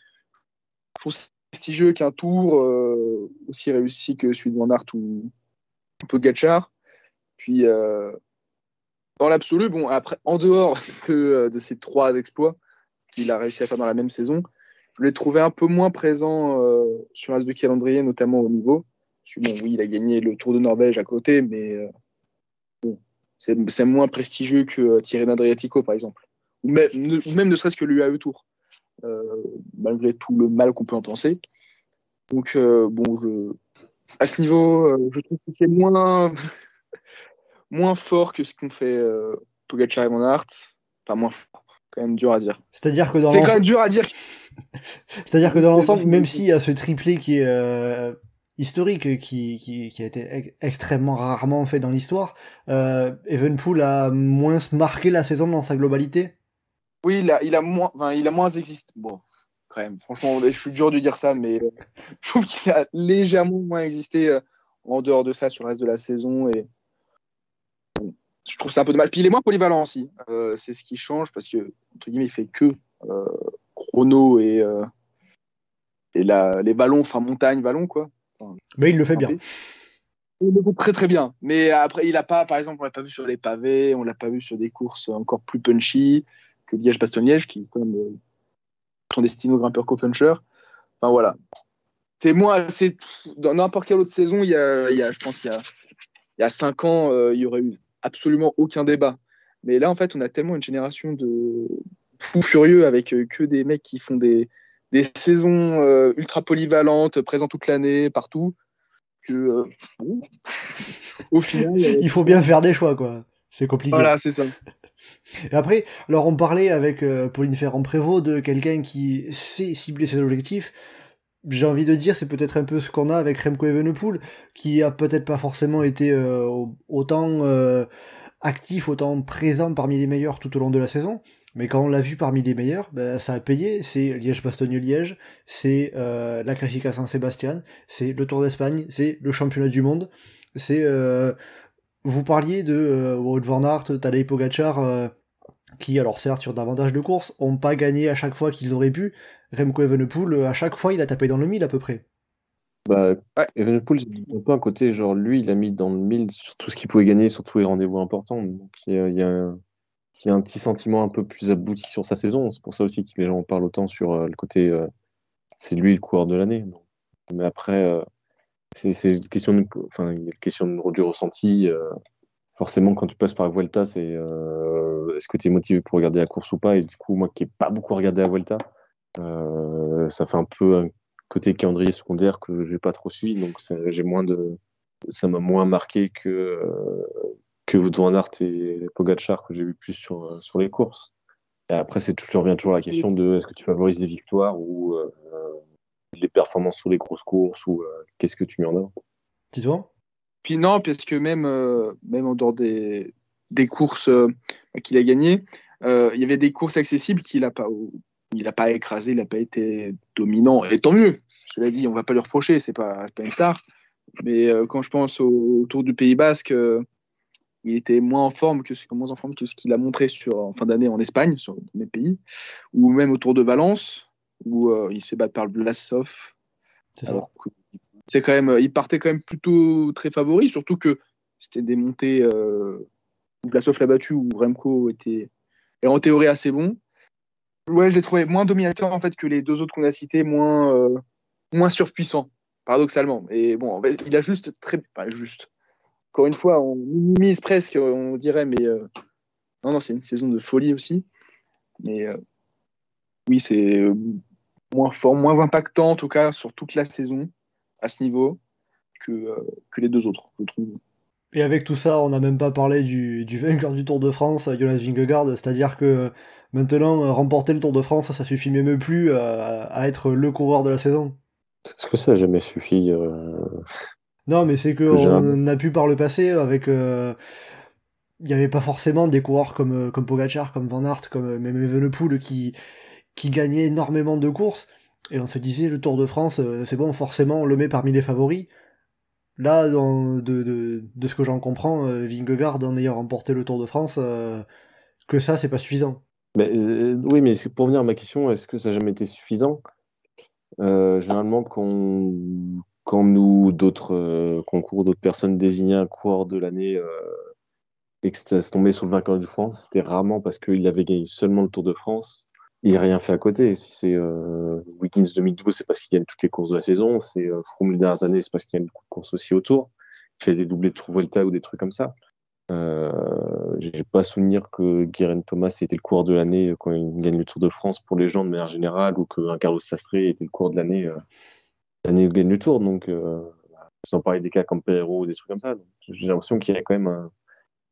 [SPEAKER 3] je trouve prestigieux qu'un tour euh, aussi réussi que celui de Van ou Pogacar. Puis, euh, dans l'absolu, bon, après, en dehors (laughs) de, ces trois exploits qu'il a réussi à faire dans la même saison, je l'ai trouvé un peu moins présent euh, sur reste du calendrier, notamment au niveau. Bon, oui, il a gagné le Tour de Norvège à côté, mais euh, bon, c'est moins prestigieux que euh, Thierry Adriatico, par exemple. Ou même ne, même ne serait-ce que l'UAE Tour, euh, malgré tout le mal qu'on peut en penser. Donc, bon, je, à ce niveau, je trouve que c'est moins, (laughs) moins fort que ce qu'ont fait Pogacar et Van Aert. Enfin, moins fort, quand même dur à dire.
[SPEAKER 1] C'est-à-dire que dans
[SPEAKER 3] C'est quand même dur à dire. (laughs)
[SPEAKER 1] c'est-à-dire que dans (laughs) l'ensemble, même s'il y a ce triplé qui est euh, historique, qui, qui, a été ex- extrêmement rarement fait dans l'histoire, euh, Evenpool a moins marqué la saison dans sa globalité.
[SPEAKER 3] Oui, il a, moins, enfin, il a moins existé. Bon, quand même, franchement, je suis dur de dire ça, mais euh, (laughs) je trouve qu'il a légèrement moins existé euh, en dehors de ça sur le reste de la saison. Et je trouve ça un peu dommage. Puis il est moins polyvalent aussi. Euh, c'est ce qui change parce que, entre guillemets, il fait que chrono et, et la, les ballons, enfin montagne, ballon, quoi.
[SPEAKER 1] Mais il le fait bien.
[SPEAKER 3] Il le fait très très bien. Mais après, il a pas, par exemple, on l'a pas vu sur les pavés, on l'a pas vu sur des courses encore plus punchy que Liège-Bastogne-Liège, qui est quand même euh, son destino grimpeur co-puncher. Enfin voilà. C'est moi, c'est dans n'importe quelle autre saison, il y a, il y a je pense, il y a, il y a cinq ans, euh, il y aurait eu absolument aucun débat. Mais là, en fait, on a tellement une génération de fous furieux avec euh, que des mecs qui font des, des saisons euh, ultra polyvalentes, présents toute l'année, partout, que euh, bon, au final. euh,
[SPEAKER 1] Il faut bien faire des choix, quoi. C'est compliqué.
[SPEAKER 3] voilà, c'est ça.
[SPEAKER 1] Et après, alors on parlait avec Pauline Ferrand-Prévot de quelqu'un qui sait cibler ses objectifs. J'ai envie de dire, c'est peut-être un peu ce qu'on a avec Remco Evenepoel, qui a peut-être pas forcément été euh, au- autant euh, actif, autant présent parmi les meilleurs tout au long de la saison. Mais quand on l'a vu parmi les meilleurs, ben, ça a payé. C'est Liège-Bastogne-Liège, c'est euh, la Classica San-Sébastien, c'est le Tour d'Espagne, c'est le championnat du monde, c'est euh, vous parliez de euh, Wout van Aert, Tadej Pogacar, euh, qui, alors certes, sur davantage de courses, ont pas gagné à chaque fois qu'ils auraient pu. Remco Evenepoel, euh, à chaque fois, il a tapé dans le mille à peu près.
[SPEAKER 2] Bah,
[SPEAKER 3] Ouais.
[SPEAKER 2] Evenepoel, c'est un peu un côté, genre, lui, il a mis dans le mille sur tout ce qu'il pouvait gagner, sur tous les rendez-vous importants. Donc, il y a, il y a- il y a un petit sentiment un peu plus abouti sur sa saison. C'est pour ça aussi que les gens en parlent autant sur euh, le côté, euh, c'est lui le coureur de l'année. Mais après, euh, c'est une question de, enfin, il y a une question de, du ressenti. euh, forcément, quand tu passes par la Vuelta, c'est euh, est-ce que tu es motivé pour regarder la course ou pas? Et du coup, moi qui n'ai pas beaucoup regardé la Vuelta, euh, ça fait un peu un côté calendrier secondaire que j'ai pas trop suivi, donc ça- j'ai moins de, ça m'a moins marqué que euh, que van Aert et Pogacar que j'ai vu plus sur euh, sur les courses. Et après, c'est toujours revient toujours à la question de est-ce que tu favorises les victoires ou euh, les performances sur les grosses courses ou euh, qu'est-ce que tu mets en avant?
[SPEAKER 1] Titouan
[SPEAKER 3] Puis non, parce que même, euh, même en dehors des, des courses euh, qu'il a gagnées, euh, il y avait des courses accessibles qu'il n'a pas, il n'a pas écrasé, il n'a pas été dominant. Et tant mieux. Je l'ai dit, on va pas lui reprocher, c'est pas, pas une star. Mais euh, quand je pense au, au Tour du Pays Basque, euh, il était moins en forme que ce, moins en forme que ce qu'il a montré sur, en fin d'année en Espagne, sur mes pays, ou même au Tour de Valence, où euh, il se fait battre par le Blasov.
[SPEAKER 1] C'est ça.
[SPEAKER 3] Quand même, il partait quand même plutôt très favori, surtout que c'était des montées où Vlasov l'a battu, où Remco était est en théorie assez bon. Ouais, je l'ai trouvé moins dominateur en fait que les deux autres qu'on a cités, moins, euh, moins surpuissant, paradoxalement. Et bon, en fait, il a juste très, pas juste. Encore une fois, on minimise presque, on dirait, mais euh, non, non, c'est une saison de folie aussi. Mais euh, oui, c'est euh, moins fort, moins impactant en tout cas sur toute la saison à ce niveau que, que les deux autres, je trouve.
[SPEAKER 1] Et avec tout ça, on n'a même pas parlé du, du vainqueur du Tour de France, Jonas Vingegaard, c'est-à-dire que maintenant, remporter le Tour de France, ça suffit même plus à, à être le coureur de la saison.
[SPEAKER 2] Est-ce que ça n'a jamais suffi euh,
[SPEAKER 1] Non, mais c'est que
[SPEAKER 2] Que j'ai un-
[SPEAKER 1] on a pu par le passé avec. euh, Il n'y avait pas forcément des coureurs comme, comme Pogacar, comme Van Aert, comme même Evenepoel qui, qui gagnaient énormément de courses. Et on se disait, le Tour de France, euh, c'est bon, forcément, on le met parmi les favoris. Là, de, ce que j'en comprends, euh, Vingegaard, en ayant remporté le Tour de France, euh, que ça, c'est pas suffisant.
[SPEAKER 2] Mais, euh, oui, mais pour venir à ma question, est-ce que ça n'a jamais été suffisant? Généralement, quand, quand nous, d'autres concours, d'autres personnes désignaient un coureur de l'année et que ça se tombait sur le vainqueur de France, c'était rarement parce qu'il avait gagné seulement le Tour de France. Il n'a rien fait à côté. C'est euh, Wiggins 2012, c'est parce qu'il gagne toutes les courses de la saison. C'est euh, Froome les dernières années, c'est parce qu'il gagne beaucoup de courses aussi autour. Il fait des doublés de Tour Volta ou des trucs comme ça. Euh, j'ai pas souvenir que Guérin Thomas était le coureur de l'année quand il gagne le Tour de France pour les gens de manière générale ou qu'un Carlos Sastré était le coureur de l'année euh, l'année où il gagne le Tour. Donc, euh, sans parler des cas comme Perro ou des trucs comme ça. J'ai l'impression qu'il y a quand même un,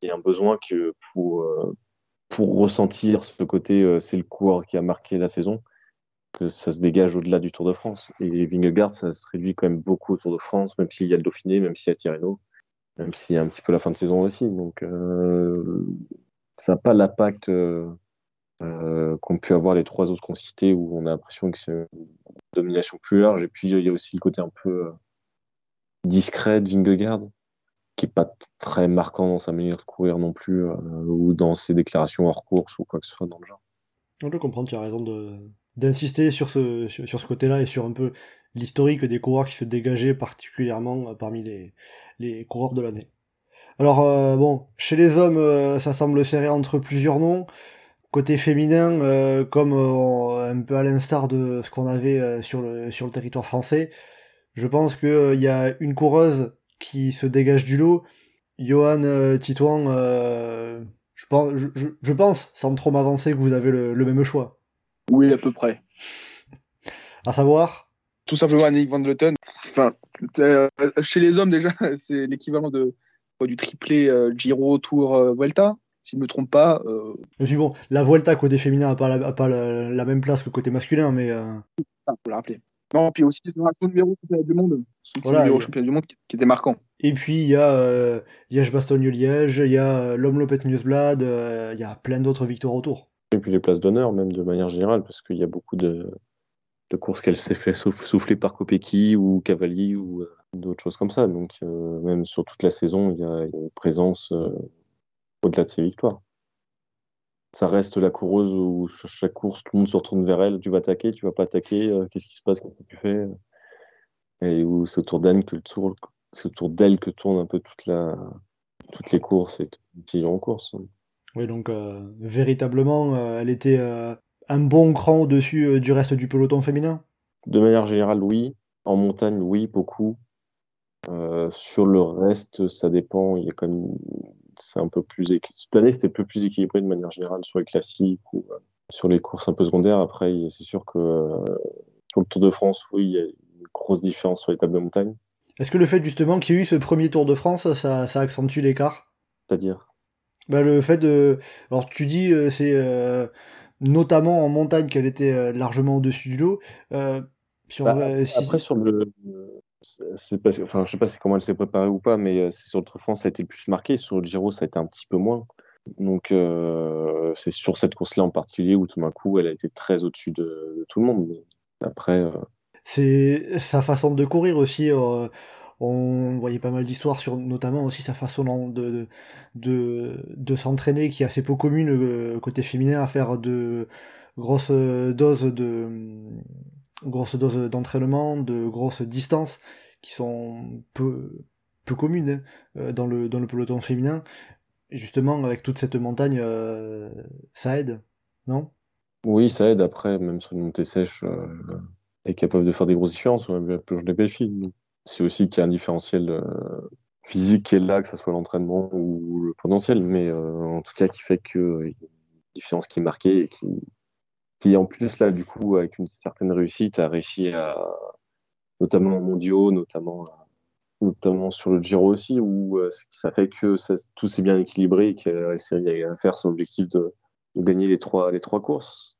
[SPEAKER 2] il y a un besoin que pour, euh, pour ressentir ce côté, euh, c'est le coureur qui a marqué la saison, que ça se dégage au-delà du Tour de France. Et Vingegaard, ça se réduit quand même beaucoup au Tour de France, même s'il y a le Dauphiné, même s'il y a Tirreno même s'il y a un petit peu la fin de saison aussi. Donc, euh, ça n'a pas l'impact euh, qu'ont pu avoir les trois autres qu'on citait, où on a l'impression que c'est une domination plus large. Et puis, il y a aussi le côté un peu discret de Vingegaard, qui n'est pas très marquant dans sa manière de courir non plus, euh, ou dans ses déclarations hors course, ou quoi que ce soit dans le genre.
[SPEAKER 1] Je peux comprendre, tu as raison d'insister sur ce, côté-là et sur un peu l'historique des coureurs qui se dégageaient particulièrement euh, parmi les, coureurs de l'année. Alors, euh, bon, chez les hommes, ça semble serré entre plusieurs noms. Côté féminin, comme un peu à l'instar de ce qu'on avait sur le territoire français, je pense qu'il y a une coureuse qui se dégage du lot. Johan euh, Titouan, euh, je, pense, je, je, je pense, sans trop m'avancer, que vous avez le, le même choix.
[SPEAKER 3] Oui, à peu près.
[SPEAKER 1] À savoir?
[SPEAKER 3] Tout simplement Nick Van Vleuten. Enfin, euh, chez les hommes déjà, (laughs) c'est l'équivalent de du triplé euh, Giro Tour euh, Vuelta, si je ne me trompe pas. euh,
[SPEAKER 1] Je suis bon, la Vuelta côté féminin n'a pas, la, a pas la, la même place que côté masculin, mais euh,
[SPEAKER 3] ah, faut le rappeler. Non, puis aussi son numéro championnat du monde, son
[SPEAKER 1] Voilà,
[SPEAKER 3] numéro championnat du monde qui, qui était marquant.
[SPEAKER 1] Et puis il y a euh, Liège-Bastogne-Liège, il y a euh, l'Omlopet Newsblad, euh, il y a plein d'autres victoires autour.
[SPEAKER 2] Et puis les places d'honneur, même de manière générale, parce qu'il y a beaucoup de, de courses qu'elle s'est fait souff- souffler par Kopecky ou Cavalli ou euh, d'autres choses comme ça. Donc, euh, même sur toute la saison, il y a, il y a une présence euh, au-delà de ses victoires. Ça reste la coureuse où ch- chaque course, tout le monde se retourne vers elle. Tu vas attaquer, tu vas pas attaquer, euh, qu'est-ce qui se passe, qu'est-ce que tu fais et où c'est autour d'elle que, tour, autour d'elle que tourne un peu toute la, toutes les courses et tout en course.
[SPEAKER 1] Oui, donc véritablement, elle était un bon cran au-dessus du reste du peloton féminin?
[SPEAKER 2] De manière générale, oui. En montagne, oui, beaucoup. Euh, sur le reste, ça dépend. Il y a quand même, c'est un peu plus cette année, c'était un peu plus équilibré de manière générale sur les classiques ou euh, sur les courses un peu secondaires. Après, c'est sûr que euh, sur le Tour de France, oui, il y a une grosse différence sur les tables de montagne.
[SPEAKER 1] Est-ce que le fait justement qu'il y ait eu ce premier Tour de France, ça, ça accentue l'écart?
[SPEAKER 2] C'est-à-dire?
[SPEAKER 1] Bah, le fait de, alors tu dis c'est notamment en montagne qu'elle était largement au-dessus du lot.
[SPEAKER 2] Bah, Après sur le c'est pas, enfin, je sais pas comment elle s'est préparée ou pas, mais euh, c'est sur le Tour de France, ça a été plus marqué. Sur le Giro, ça a été un petit peu moins. Donc, euh, c'est sur cette course-là en particulier où tout d'un coup, elle a été très au-dessus de, tout le monde. après. Euh,
[SPEAKER 1] c'est sa façon de courir aussi. on voyait pas mal d'histoires sur notamment aussi sa façon de, de, de, s'entraîner qui est assez peu commune côté féminin à faire de grosses doses de grosses doses d'entraînement, de grosses distances qui sont peu, peu communes hein, dans, le, dans le peloton féminin. justement, avec toute cette montagne, euh, ça aide, non?
[SPEAKER 2] Oui, ça aide. Après, même sur une montée sèche, euh, est capable de faire des grosses différences. On a des belles filles. C'est aussi qu'il y a un différentiel euh, physique qui est là, que ce soit l'entraînement ou le potentiel, mais en tout cas qui fait qu'il y a une différence qui est marquée et qui, qui en plus là du coup avec une certaine réussite a réussi à notamment en mondiaux, notamment notamment sur le Giro aussi où euh, ça fait que tout s'est bien équilibré et qu'elle a réussi à faire son objectif de, gagner les trois les trois courses.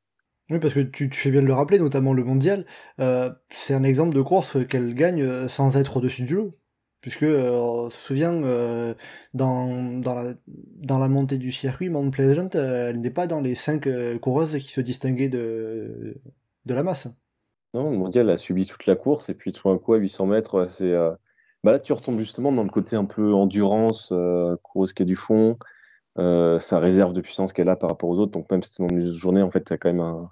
[SPEAKER 1] Oui, parce que tu, fais bien de le rappeler, notamment le mondial, euh, c'est un exemple de course qu'elle gagne euh, sans être au-dessus du lot puisque euh, on se souvient euh, dans, dans, la, montée du circuit, Mount Pleasant, euh, elle n'est pas dans les cinq coureuses qui se distinguaient de, de la masse.
[SPEAKER 2] Non, le mondial a subi toute la course, et puis tout d'un coup, à 800 mètres, c'est. Bah là, tu retombes justement dans le côté un peu endurance, coureuse qui est du fond, sa réserve de puissance qu'elle a par rapport aux autres. Donc, même si c'est dans une journée, en fait, tu as quand même un,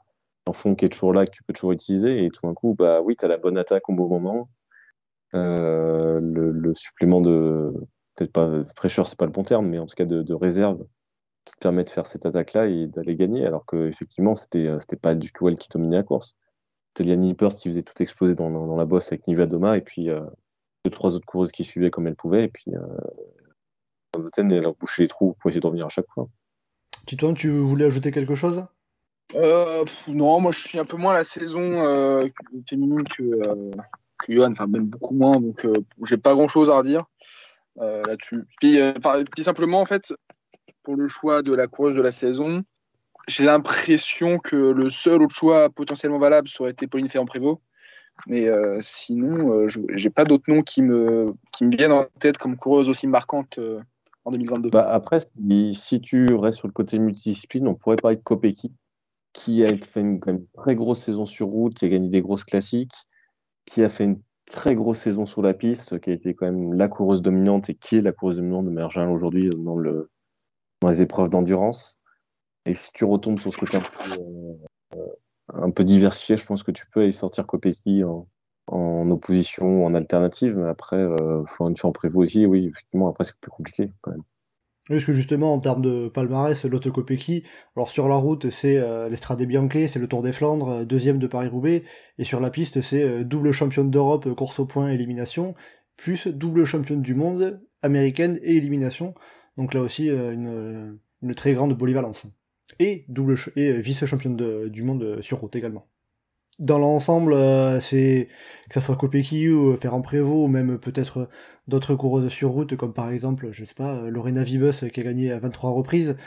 [SPEAKER 2] un, fond qui est toujours là, que tu peux toujours utiliser. Et tout d'un coup, bah oui, tu as la bonne attaque au bon moment. Euh, le, supplément de peut-être pas fraîcheur, c'est pas le bon terme, mais en tout cas de, réserve qui te permet de faire cette attaque-là et d'aller gagner, alors qu'effectivement, c'était euh, c'était pas du tout elle qui dominait la course. C'était Liane Nippert qui faisait tout exploser dans, dans, la bosse avec Nivea Doma, et puis euh, deux, trois autres coureuses qui suivaient comme elles pouvaient, et puis euh, elle a bouché les trous pour essayer de revenir à chaque fois.
[SPEAKER 1] Titouan, tu voulais ajouter quelque chose?
[SPEAKER 3] Non, moi je suis un peu moins la saison féminine que, enfin même beaucoup moins, donc euh, j'ai pas grand chose à redire euh, là-dessus. Puis, euh, puis, simplement, en fait, pour le choix de la coureuse de la saison, j'ai l'impression que le seul autre choix potentiellement valable ça aurait été Pauline Ferrand-Prévot. Mais sinon, je j'ai pas d'autres noms qui me, viennent en tête comme coureuse aussi marquante en 2022.
[SPEAKER 2] Bah après, si, tu restes sur le côté multidiscipline, on pourrait parler de Kopecky, qui a fait une, très grosse saison sur route, qui a gagné des grosses classiques, qui a fait une très grosse saison sur la piste, qui a été quand même la coureuse dominante et qui est la coureuse dominante de Mergin aujourd'hui dans, le, dans les épreuves d'endurance. Et si tu retombes sur ce côté un peu, euh, un peu diversifié, je pense que tu peux y sortir Kopecky en, opposition ou en alternative. Mais après, euh, faut une en aussi. Oui, effectivement, après, c'est plus compliqué quand même.
[SPEAKER 1] Parce justement, en termes de palmarès, Lotte Kopecky, alors sur la route, c'est euh, l'Estrade Bianche, c'est le Tour des Flandres, euh, deuxième de Paris-Roubaix, et sur la piste, c'est euh, double championne d'Europe, course au point, élimination, plus double championne du monde, américaine et élimination. Donc là aussi, une, très grande polyvalence. Et, double et vice-championne du monde sur route également dans l'ensemble, euh, c'est que ça soit Kopecky ou Ferrand Prévost, ou même peut-être d'autres coureuses sur route, comme par exemple, je sais pas, Lorena Vibus qui a gagné à 23 reprises.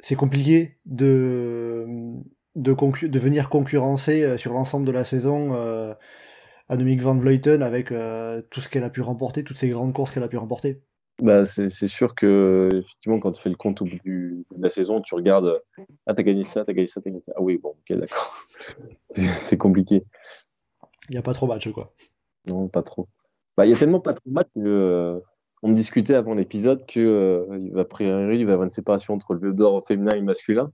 [SPEAKER 1] C'est compliqué de, de, venir concurrencer euh, sur l'ensemble de la saison euh, Annemiek van Vleuten avec euh, tout ce qu'elle a pu remporter, toutes ces grandes courses qu'elle a pu remporter.
[SPEAKER 2] Bah, c'est sûr que effectivement quand tu fais le compte au bout de la saison, tu regardes ah t'as gagné ça, t'as gagné ça, t'as gagné ça. Ah oui bon ok d'accord. (laughs) c'est compliqué.
[SPEAKER 1] Il n'y a pas trop match quoi.
[SPEAKER 2] Non pas trop. Bah il y a tellement pas trop match que euh, on discutait avant l'épisode que euh, il va priori il va y avoir une séparation entre le vélo d'or féminin et masculin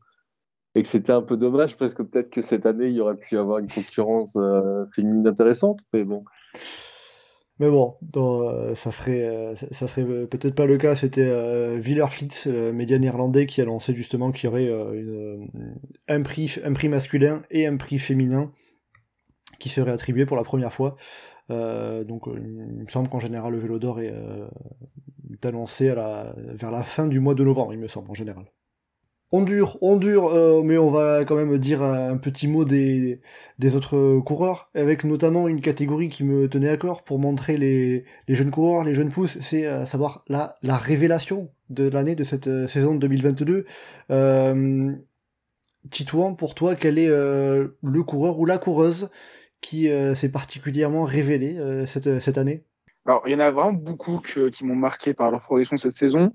[SPEAKER 2] et que c'était un peu dommage parce que peut-être que cette année il y aurait pu y avoir une concurrence euh, féminine intéressante mais bon.
[SPEAKER 1] Mais bon, dans, ça serait, ça serait peut-être pas le cas. C'était euh, Flitz, le média néerlandais, qui annonçait justement qu'il y aurait un, prix, un prix masculin et un prix féminin qui serait attribué pour la première fois. donc il me semble qu'en général le Vélo d'Or est, annoncé vers la fin du mois de novembre, il me semble en général. On dure, on dure, euh, mais on va quand même dire un petit mot des, autres coureurs, avec notamment une catégorie qui me tenait à cœur pour montrer les, jeunes coureurs, les jeunes pousses, c'est à savoir la, la révélation de l'année de cette euh, saison 2022. Euh, Titouan, pour toi, quel est euh, le coureur ou la coureuse qui s'est particulièrement révélé cette année?
[SPEAKER 3] Alors, il y en a vraiment beaucoup qui m'ont marqué par leur progression cette saison.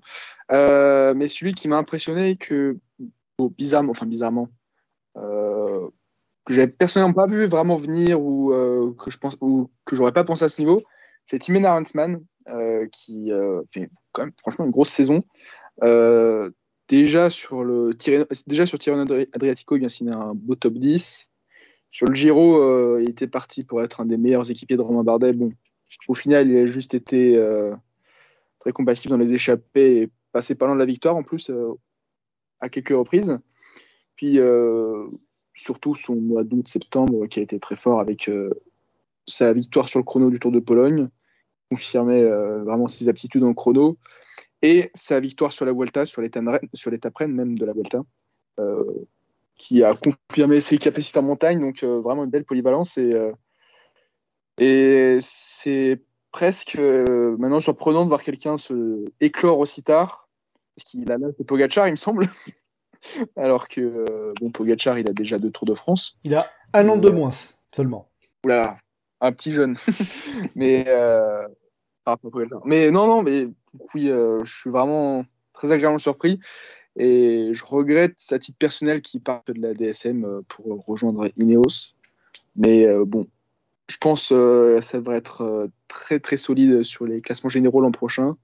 [SPEAKER 3] Euh, mais celui qui m'a impressionné, que bizarrement, enfin bizarrement, euh, que j'avais personnellement pas vu vraiment venir ou euh, que je pense ou que j'aurais pas pensé à ce niveau, c'est Timena Huntsman qui fait quand même franchement une grosse saison. déjà sur le déjà sur Adriatico, il vient signer un beau top 10. Sur le Giro, il était parti pour être un des meilleurs équipiers de Romain Bardet. Bon, au final, il a juste été euh, très compatible dans les échappées et passé pas loin de la victoire en plus euh, à quelques reprises. Puis euh, surtout son mois d'août-septembre qui a été très fort avec sa victoire sur le chrono du Tour de Pologne, confirmait vraiment ses aptitudes en chrono, et sa victoire sur la Vuelta, sur l'étape reine même de la Vuelta, qui a confirmé ses capacités en montagne, donc vraiment une belle polyvalence. Et et c'est presque euh, maintenant surprenant de voir quelqu'un se éclore aussi tard, parce qu'il a l'âge de Pogachar, il me semble. (laughs) Alors que euh, bon, Pogachar, il a déjà deux Tours de France.
[SPEAKER 1] Il a un an de moins seulement.
[SPEAKER 3] Oula, un petit jeune. (laughs) mais euh, mais non, non, mais oui, je suis vraiment très agréablement surpris. Et je regrette sa titre personnel qui parte de la DSM pour rejoindre Ineos. Mais bon, je pense que euh, ça devrait être euh, très très solide sur les classements généraux l'an prochain.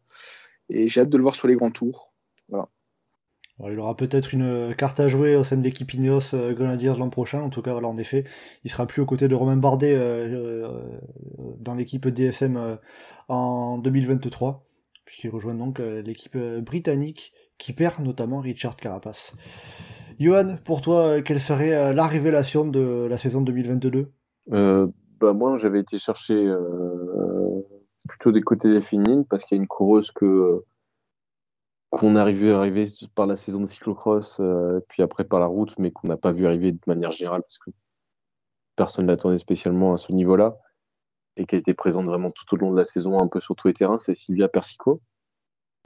[SPEAKER 3] Et j'ai hâte de le voir sur les grands tours. Voilà.
[SPEAKER 1] il aura peut-être une carte à jouer au sein de l'équipe Ineos euh, Grenadiers l'an prochain. En tout cas, voilà, en effet, il sera plus aux côtés de Romain Bardet dans l'équipe DSM en 2023, puisqu'il rejoint donc l'équipe britannique qui perd notamment Richard Carapace. Johan, pour toi, quelle serait la révélation de la saison 2022
[SPEAKER 2] bah, moi, j'avais été chercher euh, plutôt des côtés des parce qu'il y a une coureuse que qu'on arrivé à arriver par la saison de cyclocross, euh, puis après par la route, mais qu'on n'a pas vu arriver de manière générale parce que personne ne l'attendait spécialement à ce niveau-là et qui a été présente vraiment tout au long de la saison, un peu sur tous les terrains, c'est Silvia Persico,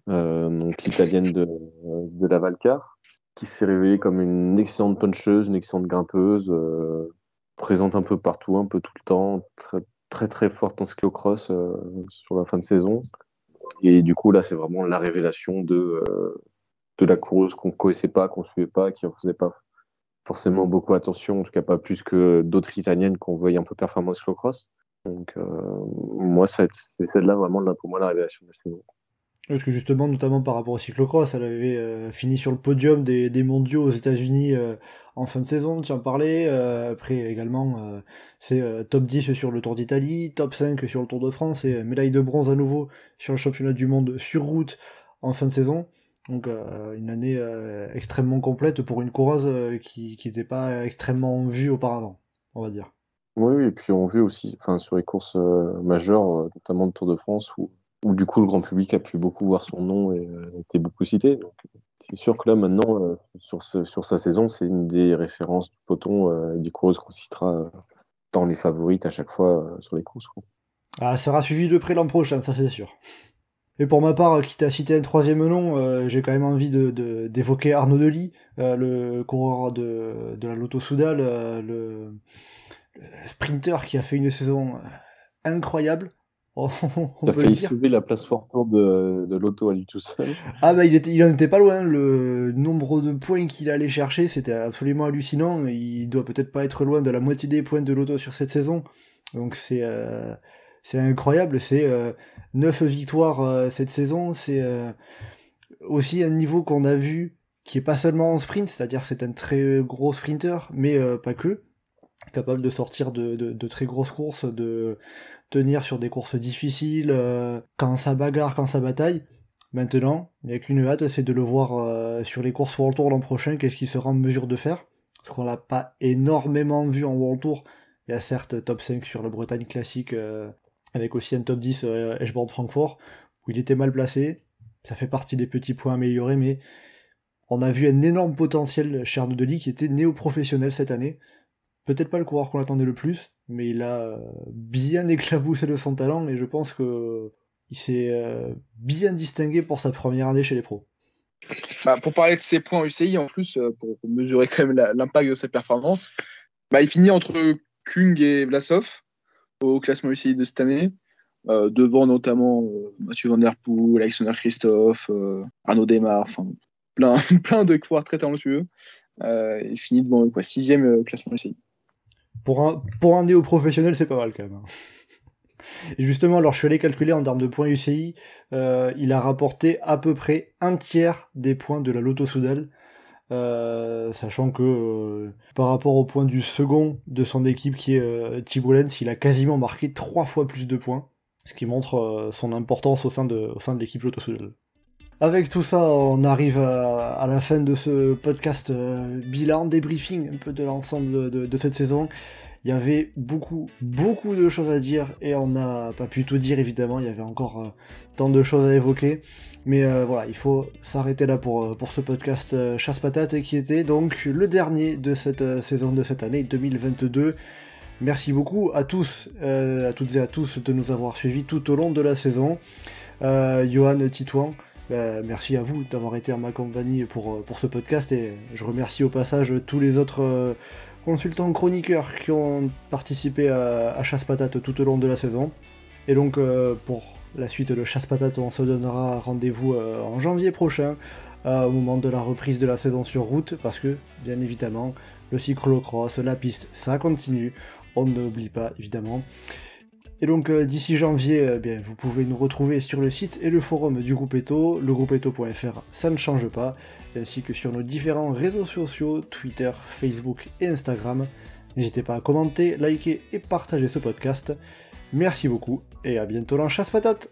[SPEAKER 2] euh, donc l'italienne de, de la Valcar, qui s'est révélée comme une excellente puncheuse, une excellente grimpeuse, présente un peu partout, un peu tout le temps, très très, très forte en cyclocross euh, sur la fin de saison. Et du coup, là, c'est vraiment la révélation de, euh, de la coureuse qu'on ne connaissait pas, qu'on ne suivait pas, qui ne faisait pas forcément beaucoup attention, en tout cas pas plus que d'autres italiennes qu'on voyait un peu performer en cyclocross. Donc, euh, moi, c'est celle-là vraiment pour moi la révélation de la saison.
[SPEAKER 1] Parce que justement, notamment par rapport au cyclocross, elle avait euh, fini sur le podium des, mondiaux aux États-Unis euh, en fin de saison, tu en parlais. Euh, après également, c'est top 10 sur le Tour d'Italie, top 5 sur le Tour de France et médaille de bronze à nouveau sur le championnat du monde sur route en fin de saison. Donc une année extrêmement complète pour une coureuse qui n'était pas extrêmement vue auparavant, on va dire.
[SPEAKER 2] Oui, et puis on vit aussi, enfin sur les courses majeures, notamment le Tour de France, où où du coup le grand public a pu beaucoup voir son nom et euh, été beaucoup cité. C'est sûr que là maintenant, euh, sur, sa saison, c'est une des références du peloton euh, du coureuse qu'on citera dans les favorites à chaque fois sur les courses.
[SPEAKER 1] Ah, ça sera suivi de près l'an prochain, ça c'est sûr. Et pour ma part, quitte à citer un troisième nom, j'ai quand même envie d'évoquer de, Arnaud Delis, le coureur de, de la Lotto Soudal, le, sprinter qui a fait une saison incroyable. (laughs)
[SPEAKER 2] On peut failli sauver la place de, de l'auto à lui tout seul.
[SPEAKER 1] Ah bah il, était, il en était pas loin, le nombre de points qu'il allait chercher c'était absolument hallucinant, il doit peut-être pas être loin de la moitié des points de l'auto sur cette saison, donc c'est euh, c'est incroyable, c'est euh, 9 victoires euh, cette saison, c'est euh, aussi un niveau qu'on a vu qui est pas seulement en sprint, c'est-à-dire c'est un très gros sprinter, mais pas que, capable de sortir de, très grosses courses, de tenir sur des courses difficiles, euh, quand ça bagarre, quand ça bataille. Maintenant, il n'y a qu'une hâte, c'est de le voir euh, sur les courses World Tour l'an prochain, qu'est-ce qu'il sera en mesure de faire. Parce qu'on l'a pas énormément vu en World Tour. Il y a certes top 5 sur la Bretagne classique, euh, avec aussi un top 10 euh, Edgeborn Francfort, où il était mal placé. Ça fait partie des petits points améliorés, mais on a vu un énorme potentiel chez Arnaud Delis qui était néo-professionnel cette année. Peut-être pas le coureur qu'on attendait le plus, mais il a euh, bien (laughs) éclaboussé de son talent et je pense que il s'est euh, bien distingué pour sa première année chez les pros.
[SPEAKER 3] Bah, pour parler de ses points UCI, en plus, euh, pour, mesurer quand même l'impact de sa performance, bah, il finit entre Kung et Vlasov au classement UCI de cette année, devant notamment Mathieu Van Der Poel, Alexander Christophe, Arnaud Demar, enfin plein, (laughs) plein de coureurs très talentueux. il finit devant sixième classement UCI.
[SPEAKER 1] Pour un, pour un néo-professionnel, c'est pas mal quand même. Hein. Justement, alors je suis allé calculer en termes de points UCI, euh, il a rapporté à peu près un tiers des points de la Lotto Soudal, euh, sachant que euh, par rapport au point du second de son équipe qui est Thibault Lenz, il a quasiment marqué trois fois plus de points, ce qui montre son importance au sein de, au sein de l'équipe Lotto Soudal. Avec tout ça, on arrive à, la fin de ce podcast euh, bilan, débriefing un peu de l'ensemble de, cette saison. Il y avait beaucoup, beaucoup de choses à dire et on n'a pas pu tout dire évidemment. Il y avait encore euh, tant de choses à évoquer. Mais euh, voilà, il faut s'arrêter là pour, pour ce podcast Chasse Patate qui était donc le dernier de cette saison de cette année 2022. Merci beaucoup à tous, à toutes et à tous de nous avoir suivis tout au long de la saison. Johan Titouan, bah, merci à vous d'avoir été en ma compagnie pour, euh, pour ce podcast et je remercie au passage tous les autres euh, consultants chroniqueurs qui ont participé à, Chasse Patate tout au long de la saison. Et donc euh, pour la suite de Chasse Patate, on se donnera rendez-vous en janvier prochain au moment de la reprise de la saison sur route parce que bien évidemment le cyclocross, la piste, ça continue. On n'oublie pas évidemment. Et donc euh, d'ici janvier, euh, bien, vous pouvez nous retrouver sur le site et le forum du groupe Eto, legroupeeto.fr, ça ne change pas, ainsi que sur nos différents réseaux sociaux, Twitter, Facebook et Instagram. N'hésitez pas à commenter, liker et partager ce podcast. Merci beaucoup et à bientôt dans Chasse Patate